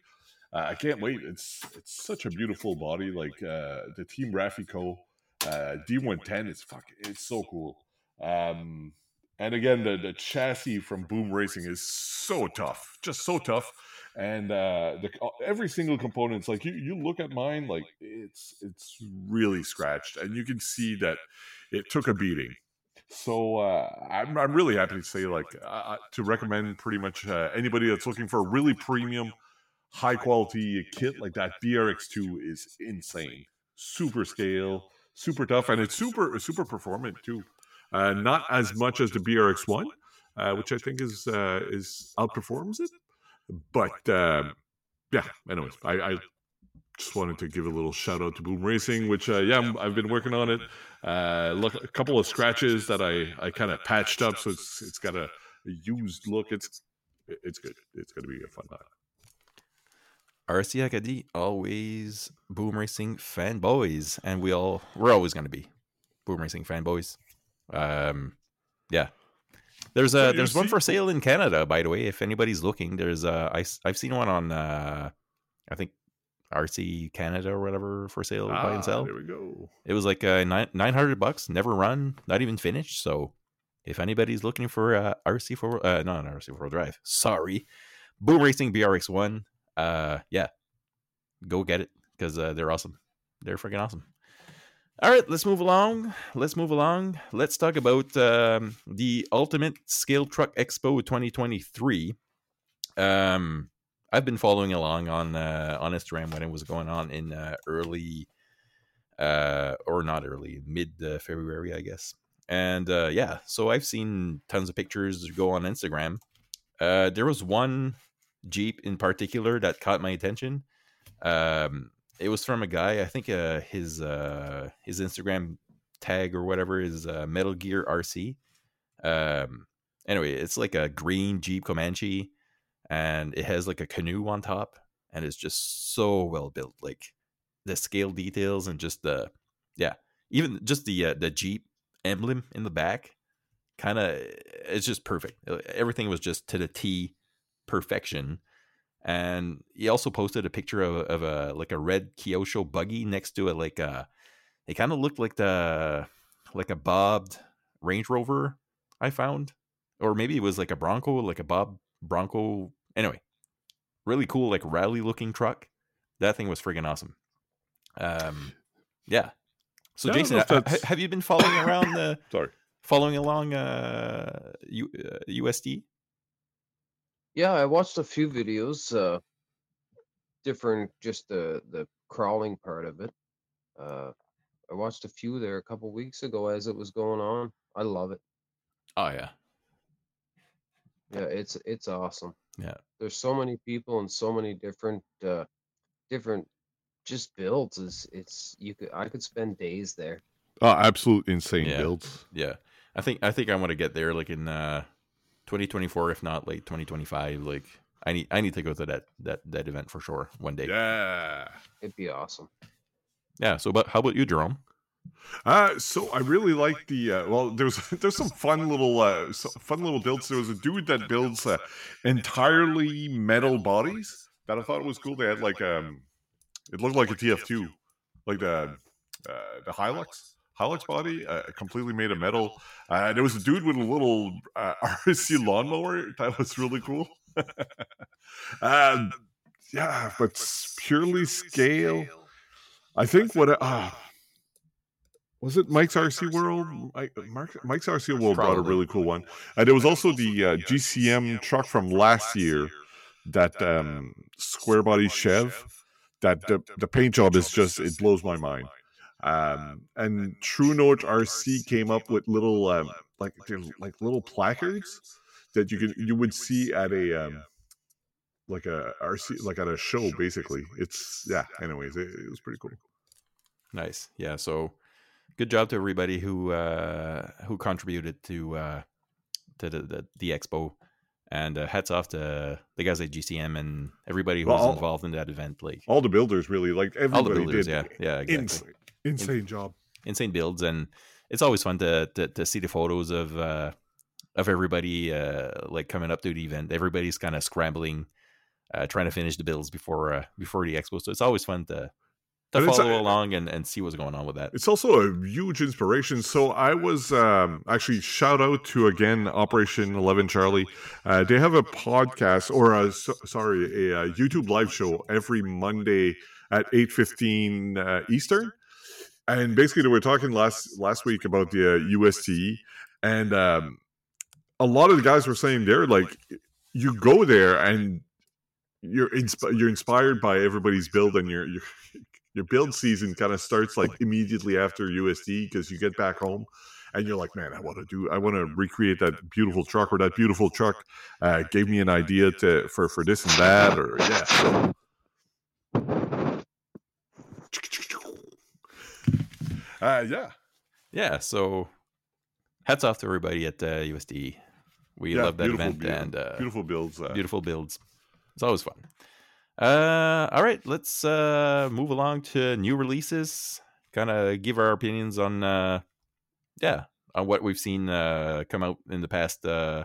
Speaker 2: Uh, I can't wait. It's it's such a beautiful body. Like uh, the Team Raffee Co. uh, D110 is fuck. It's so cool. Um, and again, the the chassis from Boom Racing is so tough, just so tough. And uh, the, every single component's like you, you look at mine, like it's it's really scratched, and you can see that it took a beating. So uh, I'm I'm really happy to say, like, uh, to recommend pretty much uh, anybody that's looking for a really premium, high quality kit like that. BRX2 is insane, super scale, super tough, and it's super super performant too. Uh, not as much as the BRX1, uh, which I think is uh, is outperforms it. But um, yeah, anyways, I, I just wanted to give a little shout out to Boom Racing, which uh, yeah, I've been working on it. Uh, look, a couple of scratches that I, I kind of patched up, so it's it's got a, a used look. It's it's good. It's gonna be a fun time.
Speaker 1: RC Acadie always boom racing fanboys, and we all we're always gonna be boom racing fanboys. Um, yeah. There's a
Speaker 2: you
Speaker 1: there's one for sale in Canada, by the way. If anybody's looking, there's uh I I've seen one on uh I think RC Canada or whatever for sale buy
Speaker 2: Ah,
Speaker 1: and sell.
Speaker 2: There we go.
Speaker 1: It was like uh, nine nine hundred bucks, never run, not even finished. So if anybody's looking for uh, RC four, uh, not an RC four drive, sorry, Boom Racing BRX one, uh, yeah, go get it because uh, they're awesome. They're freaking awesome. All right, let's move along. Let's move along. Let's talk about um, the Ultimate Scale Truck Expo 2023. Um, I've been following along on uh, on Instagram when it was going on in uh, early, uh, or not early, mid uh, February, I guess. And uh, yeah, so I've seen tons of pictures go on Instagram. Uh, there was one Jeep in particular that caught my attention. Um, it was from a guy. I think his uh, his Instagram tag or whatever is Metal Gear RC. Um, anyway, it's like a green Jeep Comanche, and it has like a canoe on top, and it's just so well built. Like the scale details and just the yeah, even just the uh, the Jeep emblem in the back, kind of it's just perfect. Uh, Everything was just to the T, perfection. And he also posted a picture of, of a like a red Kyosho buggy next to it, like a it kind of looked like the like a bobbed Range Rover I found, or maybe it was like a Bronco, like a Bob Bronco. Anyway, really cool, like rally looking truck. That thing was friggin' awesome. Um, yeah. So
Speaker 2: Yeah,
Speaker 1: Jason,
Speaker 2: know if
Speaker 1: ha-
Speaker 2: that's-
Speaker 1: have you been following around the
Speaker 2: Sorry.
Speaker 1: following along uh, U, uh USTE?
Speaker 3: Yeah, I watched a few videos, uh, different, just the the crawling part of it. Uh, I watched a few there a couple weeks ago as it was going on. I love it.
Speaker 1: Oh yeah,
Speaker 3: Yeah, it's it's awesome.
Speaker 1: Yeah.
Speaker 3: There's so many people and so many different uh different just builds is it's you could I could spend days there.
Speaker 2: Oh, absolute insane
Speaker 1: Yeah.
Speaker 2: builds.
Speaker 1: yeah. I think I think I want to get there like in uh 2024, if not late 2025. Like I need I need to go to that that that event for sure one day.
Speaker 2: Yeah.
Speaker 3: It'd be awesome.
Speaker 1: Yeah. So, but how about you, Jerome?
Speaker 2: Uh, so I really like the uh, well. There's there's some fun little uh, so fun little builds. There was a dude that builds uh, entirely metal bodies that I thought was cool. They had like um, it looked like a TF2, like the uh, the Hilux Hilux body, uh, completely made of metal. Uh, there was a dude with a little uh, RC lawnmower that was really cool. um, yeah, but purely scale. I think what uh, was it Mike's RC World? Mike, Mike's RC World brought a really cool one. And there was also the uh, GCM truck from last year, that um, square body Chev. That the, the paint job is just it blows my mind. Um, and True Note RC came up with little um, like they're like little placards that you could you would see at a um, like a RC like at a show basically. It's yeah. Anyways, it, it was pretty cool.
Speaker 1: Nice. Yeah. So, good job to everybody who uh who contributed to uh to the the, the expo. And uh, hats off to the guys at GCM and everybody who
Speaker 2: Well,
Speaker 1: was
Speaker 2: all-
Speaker 1: involved in that event. Like
Speaker 2: All the builders really like
Speaker 1: all the builders,
Speaker 2: did
Speaker 1: yeah, yeah, exactly.
Speaker 2: insane, insane job.
Speaker 1: insane builds and it's always fun to to, to see the photos of uh of everybody uh like coming up to the event everybody's kind of scrambling uh trying to finish the builds before uh before the expo so it's always fun to to
Speaker 2: And
Speaker 1: follow along and, and see what's going on with that
Speaker 2: It's also a huge inspiration. So I was um, actually shout out to again Operation Eleven Charlie. Uh, they have a podcast or a so, sorry a, uh YouTube live show every Monday at eight fifteen uh, Eastern. And basically, they were talking last last week about the uh, USTE, and um, a lot of the guys were saying they're like, you go there and you're insp- you're inspired by everybody's build, and you're, you're your build season kind of starts like immediately after USTE because you get back home and you're like, man, I want to do, I want to recreate that beautiful truck or that beautiful truck uh, gave me an idea to for for this and that or yeah. So. Uh, yeah,
Speaker 1: yeah so hats off to everybody at uh, USTE we
Speaker 2: Yeah,
Speaker 1: love that event
Speaker 2: beautiful,
Speaker 1: and uh
Speaker 2: beautiful builds. Uh,
Speaker 1: beautiful builds it's always fun uh all right let's uh move along to new releases kind of give our opinions on uh yeah on what we've seen uh come out in the past uh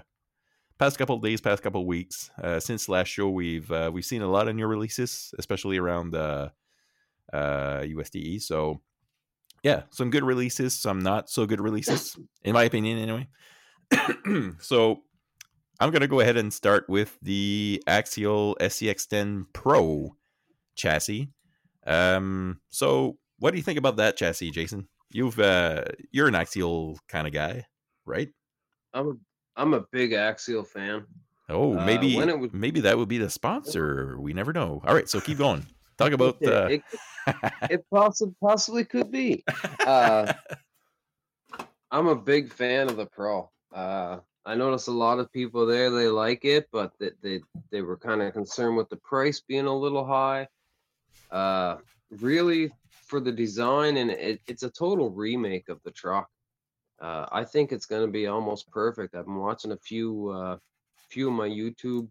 Speaker 1: past couple days past couple weeks. Uh since last show we've uh we've seen a lot of new releases especially around uh uh USTE so yeah some good releases some not so good releases in my opinion anyway. So I'm going to go ahead and start with the Axial SCX10 Pro chassis. Um, so what do you think about that chassis, Jason? You've uh, you're an Axial kind of guy, right?
Speaker 3: I'm a I'm a big Axial fan.
Speaker 1: Oh,
Speaker 3: Uh,
Speaker 1: maybe
Speaker 3: would-
Speaker 1: maybe that would be the sponsor. We never know. All right, so keep going. Talk about uh,
Speaker 3: it, it possibly possibly could be. Uh, I'm a big fan of the Pro. Uh, I noticed a lot of people there they like it, but they they, they were kind of concerned with the price being a little high. Uh, really, for the design and it, it's a total remake of the truck. Uh, I think it's going to be almost perfect. I've been watching a few uh, few of my YouTube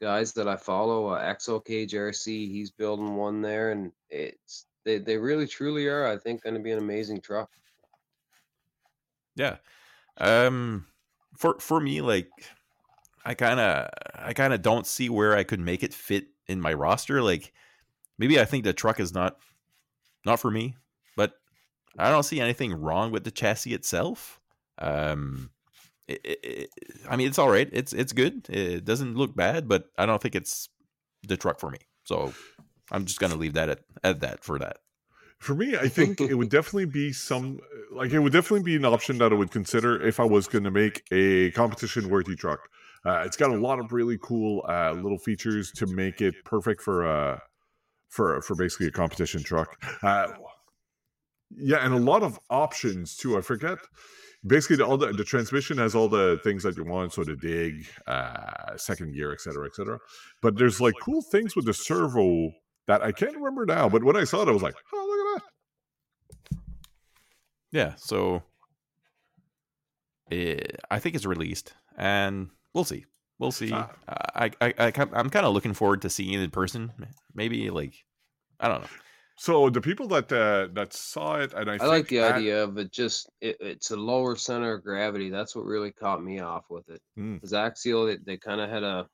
Speaker 3: guys that I follow, uh, Exo Cage RC, he's building one there, and it's they, they really truly are. I think going to be an amazing truck.
Speaker 1: yeah. Um, for for me, like, I kind of I kind of don't see where I could make it fit in my roster. Like, maybe I think the truck is not not for me, but I don't see anything wrong with the chassis itself. Um, it, it, I mean, it's all right. It's it's good. It doesn't look bad, but I don't think it's the truck for me. So I'm just gonna leave that at, at that for that.
Speaker 2: For me, I think it would definitely be some like it would definitely be an option that I would consider if I was going to make a competition worthy truck. Uh, it's got a lot of really cool uh, little features to make it perfect for uh, for for basically a competition truck. Uh, yeah, and a lot of options too. I forget. Basically, all the, the transmission has all the things that you want, so the dig, uh, second gear, etc., etc. But there's like cool things with the servo that I can't remember now. But when I saw it, I was like, "Oh, look at that!"
Speaker 1: Yeah, so it, I think it's released, and we'll see. We'll see.
Speaker 2: Ah.
Speaker 1: I, I, I, I'm kind of looking forward to seeing it in person. Maybe like, I don't know.
Speaker 2: So the people that uh, that saw it, and I,
Speaker 3: I,
Speaker 2: think
Speaker 3: like the
Speaker 2: at-
Speaker 3: idea of it. Just it, it's a lower center of gravity. That's what really caught me off with it.
Speaker 2: Hmm.
Speaker 3: Because Axial, they, they kind of had a.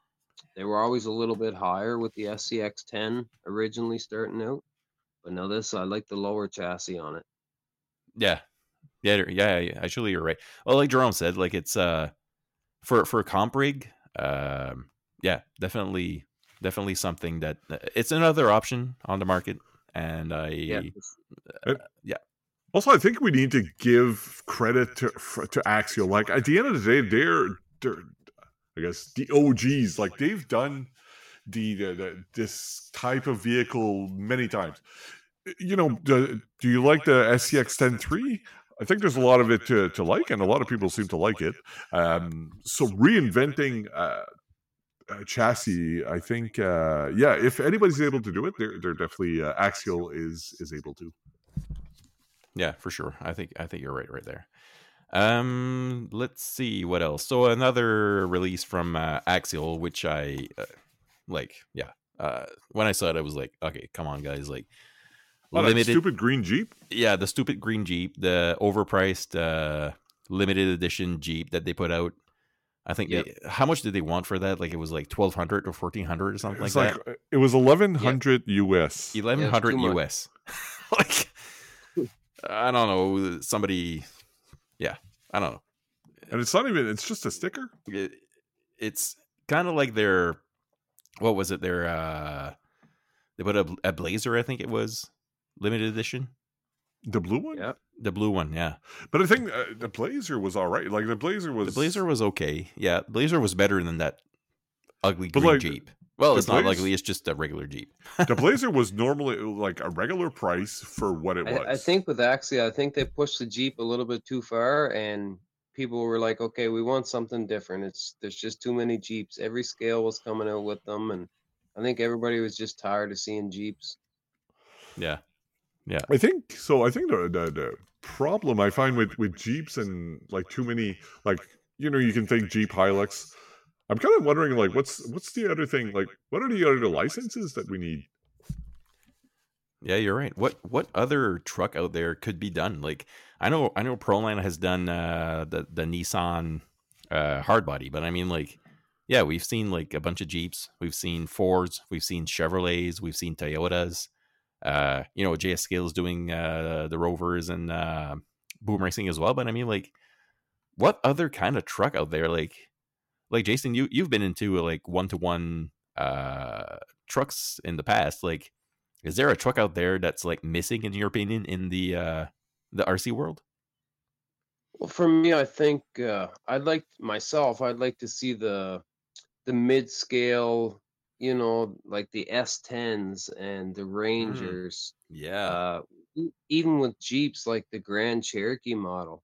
Speaker 3: They were always a little bit higher with the SCX 10 originally starting out, but now this I like the lower chassis on it.
Speaker 1: Yeah, yeah, yeah. yeah, Actually, you're right. Well, like Jerome said, like it's uh for for a comp rig, um, yeah, definitely, definitely something that uh, it's another option on the market, and I
Speaker 3: Yeah,
Speaker 2: Also, I think we need to give credit to to Axial. Like at the end of the day, they're they're I guess the OGs. Like they've done the, the, the this type of vehicle many times. You know, do, do you like the SCX10 III? I think there's a lot of it to, to like, and a lot of people seem to like it. Um, so reinventing uh, chassis, I think, uh, yeah, if anybody's able to do it, they're they're definitely uh, Axial is is able to.
Speaker 1: Yeah, for sure. I think I think you're right right there. Um, let's see what else. So another release from uh, Axial, which I uh, like. Yeah. Uh, when I saw it, I was like, okay, come on, guys, like
Speaker 2: Oh, that
Speaker 1: limited.
Speaker 2: stupid green Jeep.
Speaker 1: yeah, the stupid green Jeep, the overpriced uh, limited edition Jeep that they put out. I think
Speaker 3: Yep.
Speaker 1: they, how much did they want for that? Like it was like twelve hundred or fourteen hundred or something
Speaker 2: It's
Speaker 1: like,
Speaker 2: like, uh, it was eleven hundred US.
Speaker 1: Eleven hundred
Speaker 3: too much.
Speaker 1: US. like I don't know. Somebody, yeah, I don't know.
Speaker 2: and it's not even. It's just a sticker.
Speaker 1: it, it's kind of like their what was it their uh they put a, a blazer i think it was limited edition
Speaker 2: The blue one.
Speaker 3: yeah.
Speaker 1: the blue one yeah
Speaker 2: But I think uh, the Blazer was all right. Like the Blazer was.
Speaker 1: the blazer was okay yeah the blazer was better than that ugly
Speaker 2: But,
Speaker 1: green
Speaker 2: like,
Speaker 1: jeep well
Speaker 2: the
Speaker 1: it's not ugly it's just a regular jeep
Speaker 2: the Blazer was normally like a regular price for what it was.
Speaker 3: I, I think with Axia, I think they pushed the Jeep a little bit too far, and people were like, "Okay, we want something different." It's there's just too many Jeeps. Every scale was coming out with them, and I think everybody was just tired of seeing Jeeps.
Speaker 1: yeah
Speaker 2: I think so. I think the, the the problem I find with with Jeeps and like too many like you know you can think Jeep Hilux. I'm kind of wondering like what's what's the other thing like what are the other licenses that we need?
Speaker 1: yeah you're right what what other truck out there could be done like i know i know proline has done uh the the nissan uh hardbody but i mean like yeah we've seen like a bunch of jeeps we've seen fords we've seen chevrolets we've seen toyotas uh you know js scale is doing uh the rovers and uh boom racing as well but i mean like what other kind of truck out there like like jason you you've been into like one-to-one uh trucks in the past like is there a truck out there that's like missing in your opinion in the uh the rc world
Speaker 3: Well, for me, I think uh, I'd like myself. I'd like to see the the mid scale, you know, like the S10s and the Rangers.
Speaker 1: Yeah.
Speaker 3: Uh, even with Jeeps like the Grand Cherokee model.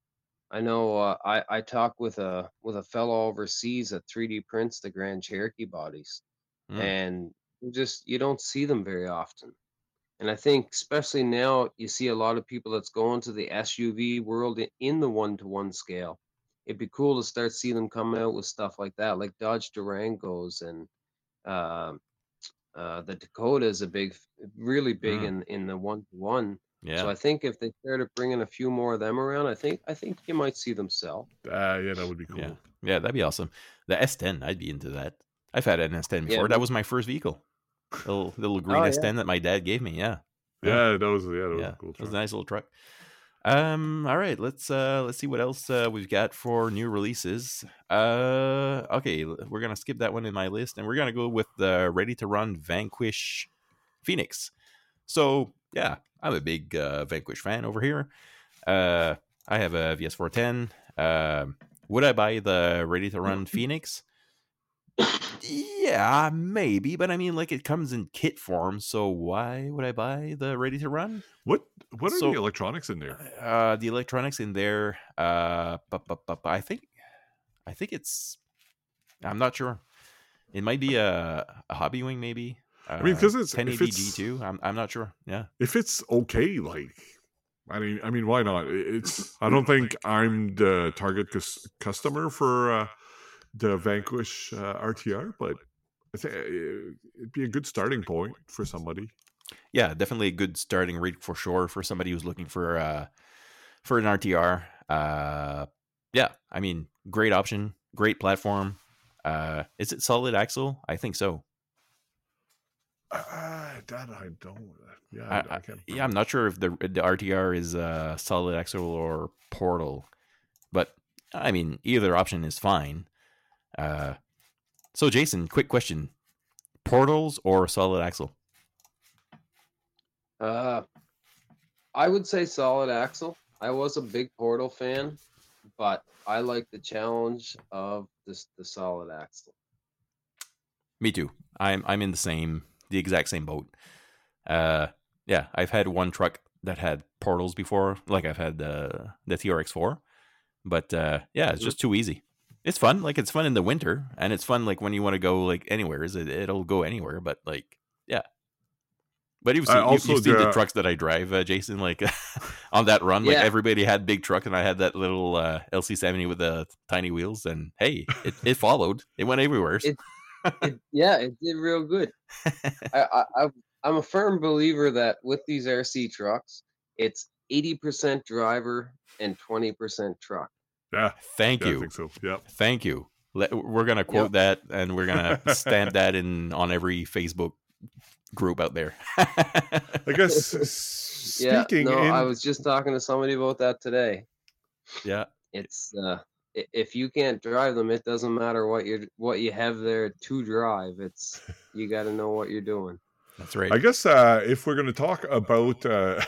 Speaker 3: I know uh, I I talked with a with a fellow overseas that 3D prints the Grand Cherokee bodies,
Speaker 1: Mm.
Speaker 3: and you just you don't see them very often. And I think especially now you see a lot of people that's going to the SUV world in the one to one scale. It'd be cool to start seeing them come out with stuff like that, like Dodge Durangos and um uh, the Dakota is a big, really big
Speaker 1: Mm.
Speaker 3: in in the one to one.
Speaker 1: yeah.
Speaker 3: So I think if they started bringing a few more of them around, I think I think you might see them sell.
Speaker 2: Uh, yeah, that would be cool.
Speaker 1: Yeah. Yeah, that'd be awesome. The S10, I'd be into that. I've had an S10 before.
Speaker 3: me-
Speaker 1: that was my first vehicle. Little little green
Speaker 3: Oh.
Speaker 1: S10 that my dad gave me. Yeah.
Speaker 2: Yeah, that was yeah, that was
Speaker 1: yeah.
Speaker 2: a cool Truck.
Speaker 1: It was a nice little truck. Um. All right. Let's uh. Let's see what else uh, we've got for new releases. Uh. Okay. We're gonna skip that one in my list, and we're gonna go with the ready to run Vanquish Phoenix. So yeah, I'm a big uh, Vanquish fan over here. Uh, I have a VS410. Um, would I buy the ready to run Phoenix? Yeah, maybe, but I mean, like it comes in kit form, so why would I buy the ready to run?
Speaker 2: What what are
Speaker 1: So-
Speaker 2: the electronics in there?
Speaker 1: Uh, the electronics in there, uh, bu- bu- bu- bu- I think, I think it's, I'm not sure. It might be a, a Hobbywing, maybe. Uh,
Speaker 2: mean, 'cause it's-
Speaker 1: 1080
Speaker 2: it's-
Speaker 1: G2. I'm, I'm not sure. Yeah.
Speaker 2: If it's okay, like I mean, I mean, why not? It's I don't think I'm the target cus- customer for uh, the Vanquish uh, RTR, but I think it'd be a good starting point for somebody.
Speaker 1: yeah, definitely a good starting rate for sure for somebody who's looking for uh for an RTR. Uh yeah, I mean, great option, great platform. Uh is it solid axle? I think so.
Speaker 2: Uh, that I don't. Yeah,
Speaker 1: I-
Speaker 2: I, I
Speaker 1: I-
Speaker 2: can't.
Speaker 1: Yeah, I'm not sure if the the RTR is uh solid axle or portal. But I mean, either option is fine. Uh so Jason, quick question. Portals or solid axle?
Speaker 3: Uh, I would say solid axle. I was a big Portal fan, but I like the challenge of this the solid axle.
Speaker 1: Me too. I'm I'm in the same the exact same boat. Uh yeah, I've had one truck that had portals before, like I've had the the TRX4. But uh yeah, it's just too easy. It's fun, like it's fun in the winter and it's fun like when you want to go like anywhere, it, it'll go anywhere, but like yeah. But you've seen, you,
Speaker 2: also
Speaker 1: you've seen the
Speaker 2: the-
Speaker 1: trucks that I drive, uh, Jason. Like on that run, like
Speaker 3: Yeah.
Speaker 1: everybody had big truck, and I had that little uh, LC70 with the tiny wheels. And hey, it, it followed. It went everywhere.
Speaker 3: It- It, yeah, it did real good. I, I, I I'm a firm believer that with these RC trucks, it's 80% driver and 20% truck.
Speaker 2: Yeah,
Speaker 1: Thank
Speaker 2: yeah, I
Speaker 1: you.
Speaker 2: think so. Yeah.
Speaker 1: Thank you. Let, we're gonna quote that, and we're gonna stamp that in on every Facebook group out there.
Speaker 2: I guess s-
Speaker 3: Yeah,
Speaker 2: speaking
Speaker 3: no,
Speaker 2: in
Speaker 3: I was just talking to somebody about that today.
Speaker 1: yeah,
Speaker 3: It's uh, if you can't drive them, it doesn't matter what you what you have there to drive. It's you got to know what you're doing.
Speaker 1: that's right.
Speaker 2: I guess uh, if we're going to talk about uh,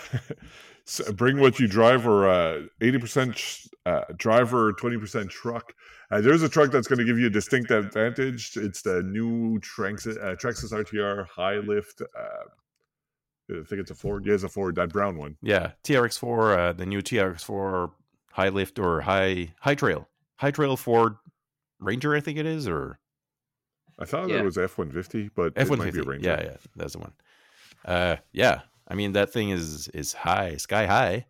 Speaker 2: s- bring what you drive or uh, eighty percent uh, driver, twenty percent truck, uh, there's a truck that's going to give you a distinct advantage. It's the new Traxxas, uh, Traxxas RTR high lift. Uh, I think it's a Ford. Yeah, it's a Ford. That brown one.
Speaker 1: yeah, TRX4, uh, the new TRX4 high lift or high high trail, high trail Ford Ranger, I think it is, or
Speaker 2: I thought
Speaker 3: Yeah.
Speaker 2: it was F one fifty, but
Speaker 1: F
Speaker 2: it might be a. Ranger.
Speaker 1: Yeah, yeah, that's the one. Uh, yeah. I mean that thing is is high, sky high,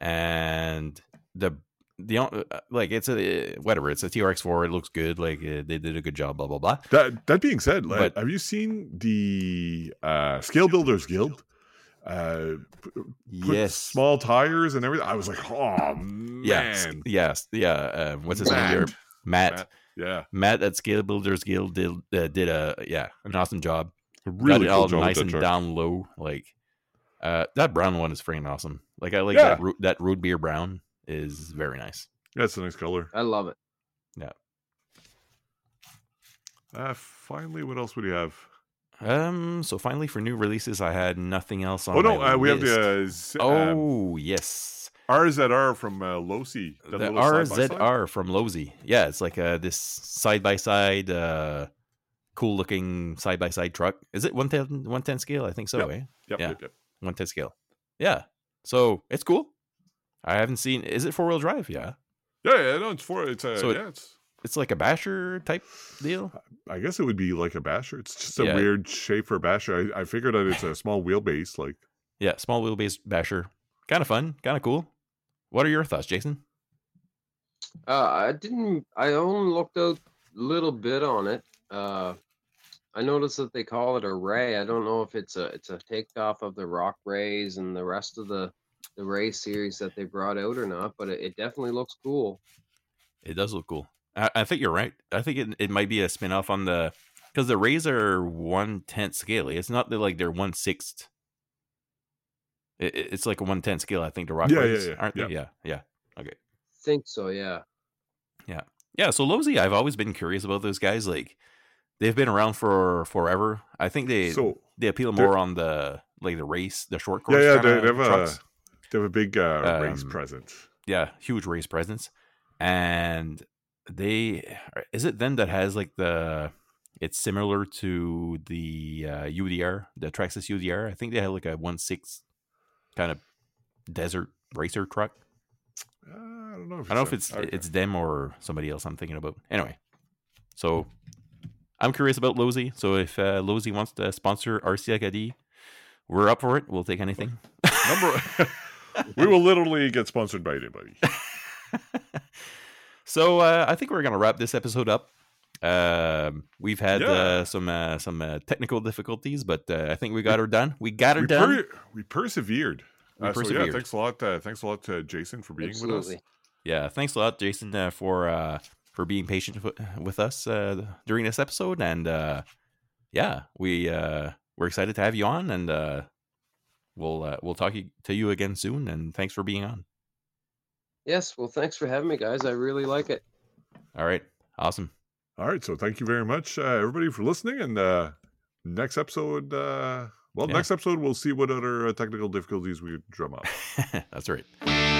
Speaker 1: and the the uh, like it's a whatever. It's a TRX four. It looks good. Like uh, they did a good job. Blah blah blah.
Speaker 2: That that being said, like,
Speaker 1: But-
Speaker 2: have you seen the uh, Scale Builders Guild? Uh,
Speaker 1: Yes.
Speaker 2: small tires and everything. I was like, oh man,
Speaker 1: Yes. Yes. Yeah. Uh, what's his name? Here?
Speaker 2: Matt.
Speaker 1: Matt.
Speaker 2: Yeah,
Speaker 1: Matt at Scale Builders Guild did uh, did a yeah an awesome job.
Speaker 2: really
Speaker 1: Got it
Speaker 2: cool
Speaker 1: all nice and
Speaker 2: truck.
Speaker 1: down low. Like uh, that brown one is freaking awesome. Like I like
Speaker 2: Yeah.
Speaker 1: that root that root beer brown is very nice.
Speaker 2: That's a nice color.
Speaker 3: I love it.
Speaker 2: Uh, finally, what else would you have?
Speaker 1: Um. So finally, for new releases, I had nothing else on.
Speaker 2: Oh no,
Speaker 1: my
Speaker 2: uh, we have the uh, Z- um,
Speaker 1: Oh yes,
Speaker 2: RZR from uh, Losi. That
Speaker 1: the? RZR from Losi. Yeah, it's like uh this side by side uh cool looking side by side truck. Is it 110, 110 scale? I think so.
Speaker 2: Yep.
Speaker 1: Eh?
Speaker 2: Yep,
Speaker 1: Yeah.
Speaker 2: yep, yep.
Speaker 1: 110 scale. Yeah. So it's cool. I haven't seen. Is it four wheel drive? Yeah.
Speaker 2: Yeah, yeah, no, it's four. it's a
Speaker 1: So it-
Speaker 2: yeah, it's.
Speaker 1: It's like a basher type deal.
Speaker 2: I guess it would be like a basher. It's just a
Speaker 1: Yeah.
Speaker 2: weird shape for a basher. I, I figured that it's a small wheelbase. Like,
Speaker 1: Yeah, small wheelbase basher. Kind of fun. Kind of cool. What are your thoughts, Jason?
Speaker 3: Uh, I didn't. I only looked out a little bit on it. Uh, I noticed that they call it a Rey. I don't know if it's a it's a takeoff of the Rock Reys and the rest of the the Rey series that they brought out or not, but it, it definitely looks cool.
Speaker 1: It does look cool. I, I think you're right. I think it, it might be a spin off on the because the Reys are one tenth scale. It's not that like they're one sixth. It, it- it's like a one tenth scale. I think the Rock
Speaker 2: Yeah, yeah,
Speaker 1: Reys
Speaker 2: yeah,
Speaker 1: aren't
Speaker 2: yeah.
Speaker 1: they? Yeah, yeah. Okay.
Speaker 3: Think so, yeah.
Speaker 1: Yeah, Yeah. so Losi, I've always been curious about those guys. Like, they've been around for forever. I think they
Speaker 2: so
Speaker 1: they appeal more on the like the race, the short course.
Speaker 2: yeah, yeah, they, they have
Speaker 1: trucks.
Speaker 2: a they have a big uh, race
Speaker 1: Um,
Speaker 2: presence.
Speaker 1: yeah, huge race presence, and they is it them that has like the it's similar to the uh, UDR, the Traxxas UDR. I think they have like a one six kind of desert racer truck.
Speaker 2: Uh, I don't know. If
Speaker 1: I don't know if it's
Speaker 2: Okay.
Speaker 1: it's them or somebody else I'm thinking about. Anyway, so I'm curious about Losi. So if uh, Losi wants to sponsor RC Acadie, we're up for it. We'll take anything.
Speaker 2: number. we will literally get sponsored by anybody.
Speaker 1: so uh, I think we're gonna wrap this episode up. Um, we've had
Speaker 2: Yeah.
Speaker 1: uh, some uh, some uh, technical difficulties, but uh, I think we got her done. We got her
Speaker 2: we,
Speaker 1: done.
Speaker 2: per- we persevered.
Speaker 1: We
Speaker 2: Uh, so yeah,
Speaker 1: persevered.
Speaker 2: thanks a lot. Uh, thanks a lot to Jason for being with us.
Speaker 1: yeah, thanks a lot, Jason, uh, for uh, for being patient with, with us uh, during this episode, and uh, yeah, we uh, we're excited to have you on, and uh, we'll uh, we'll talk to you again soon. And thanks for being on.
Speaker 3: Yes, well, thanks for having me, guys. I really like it.
Speaker 1: All right, awesome.
Speaker 2: All right, so thank you very much, uh, everybody, for listening. And uh, next episode, uh, well,
Speaker 1: Yeah.
Speaker 2: next episode we'll see what other uh, technical difficulties we drum up.
Speaker 1: That's right. All right.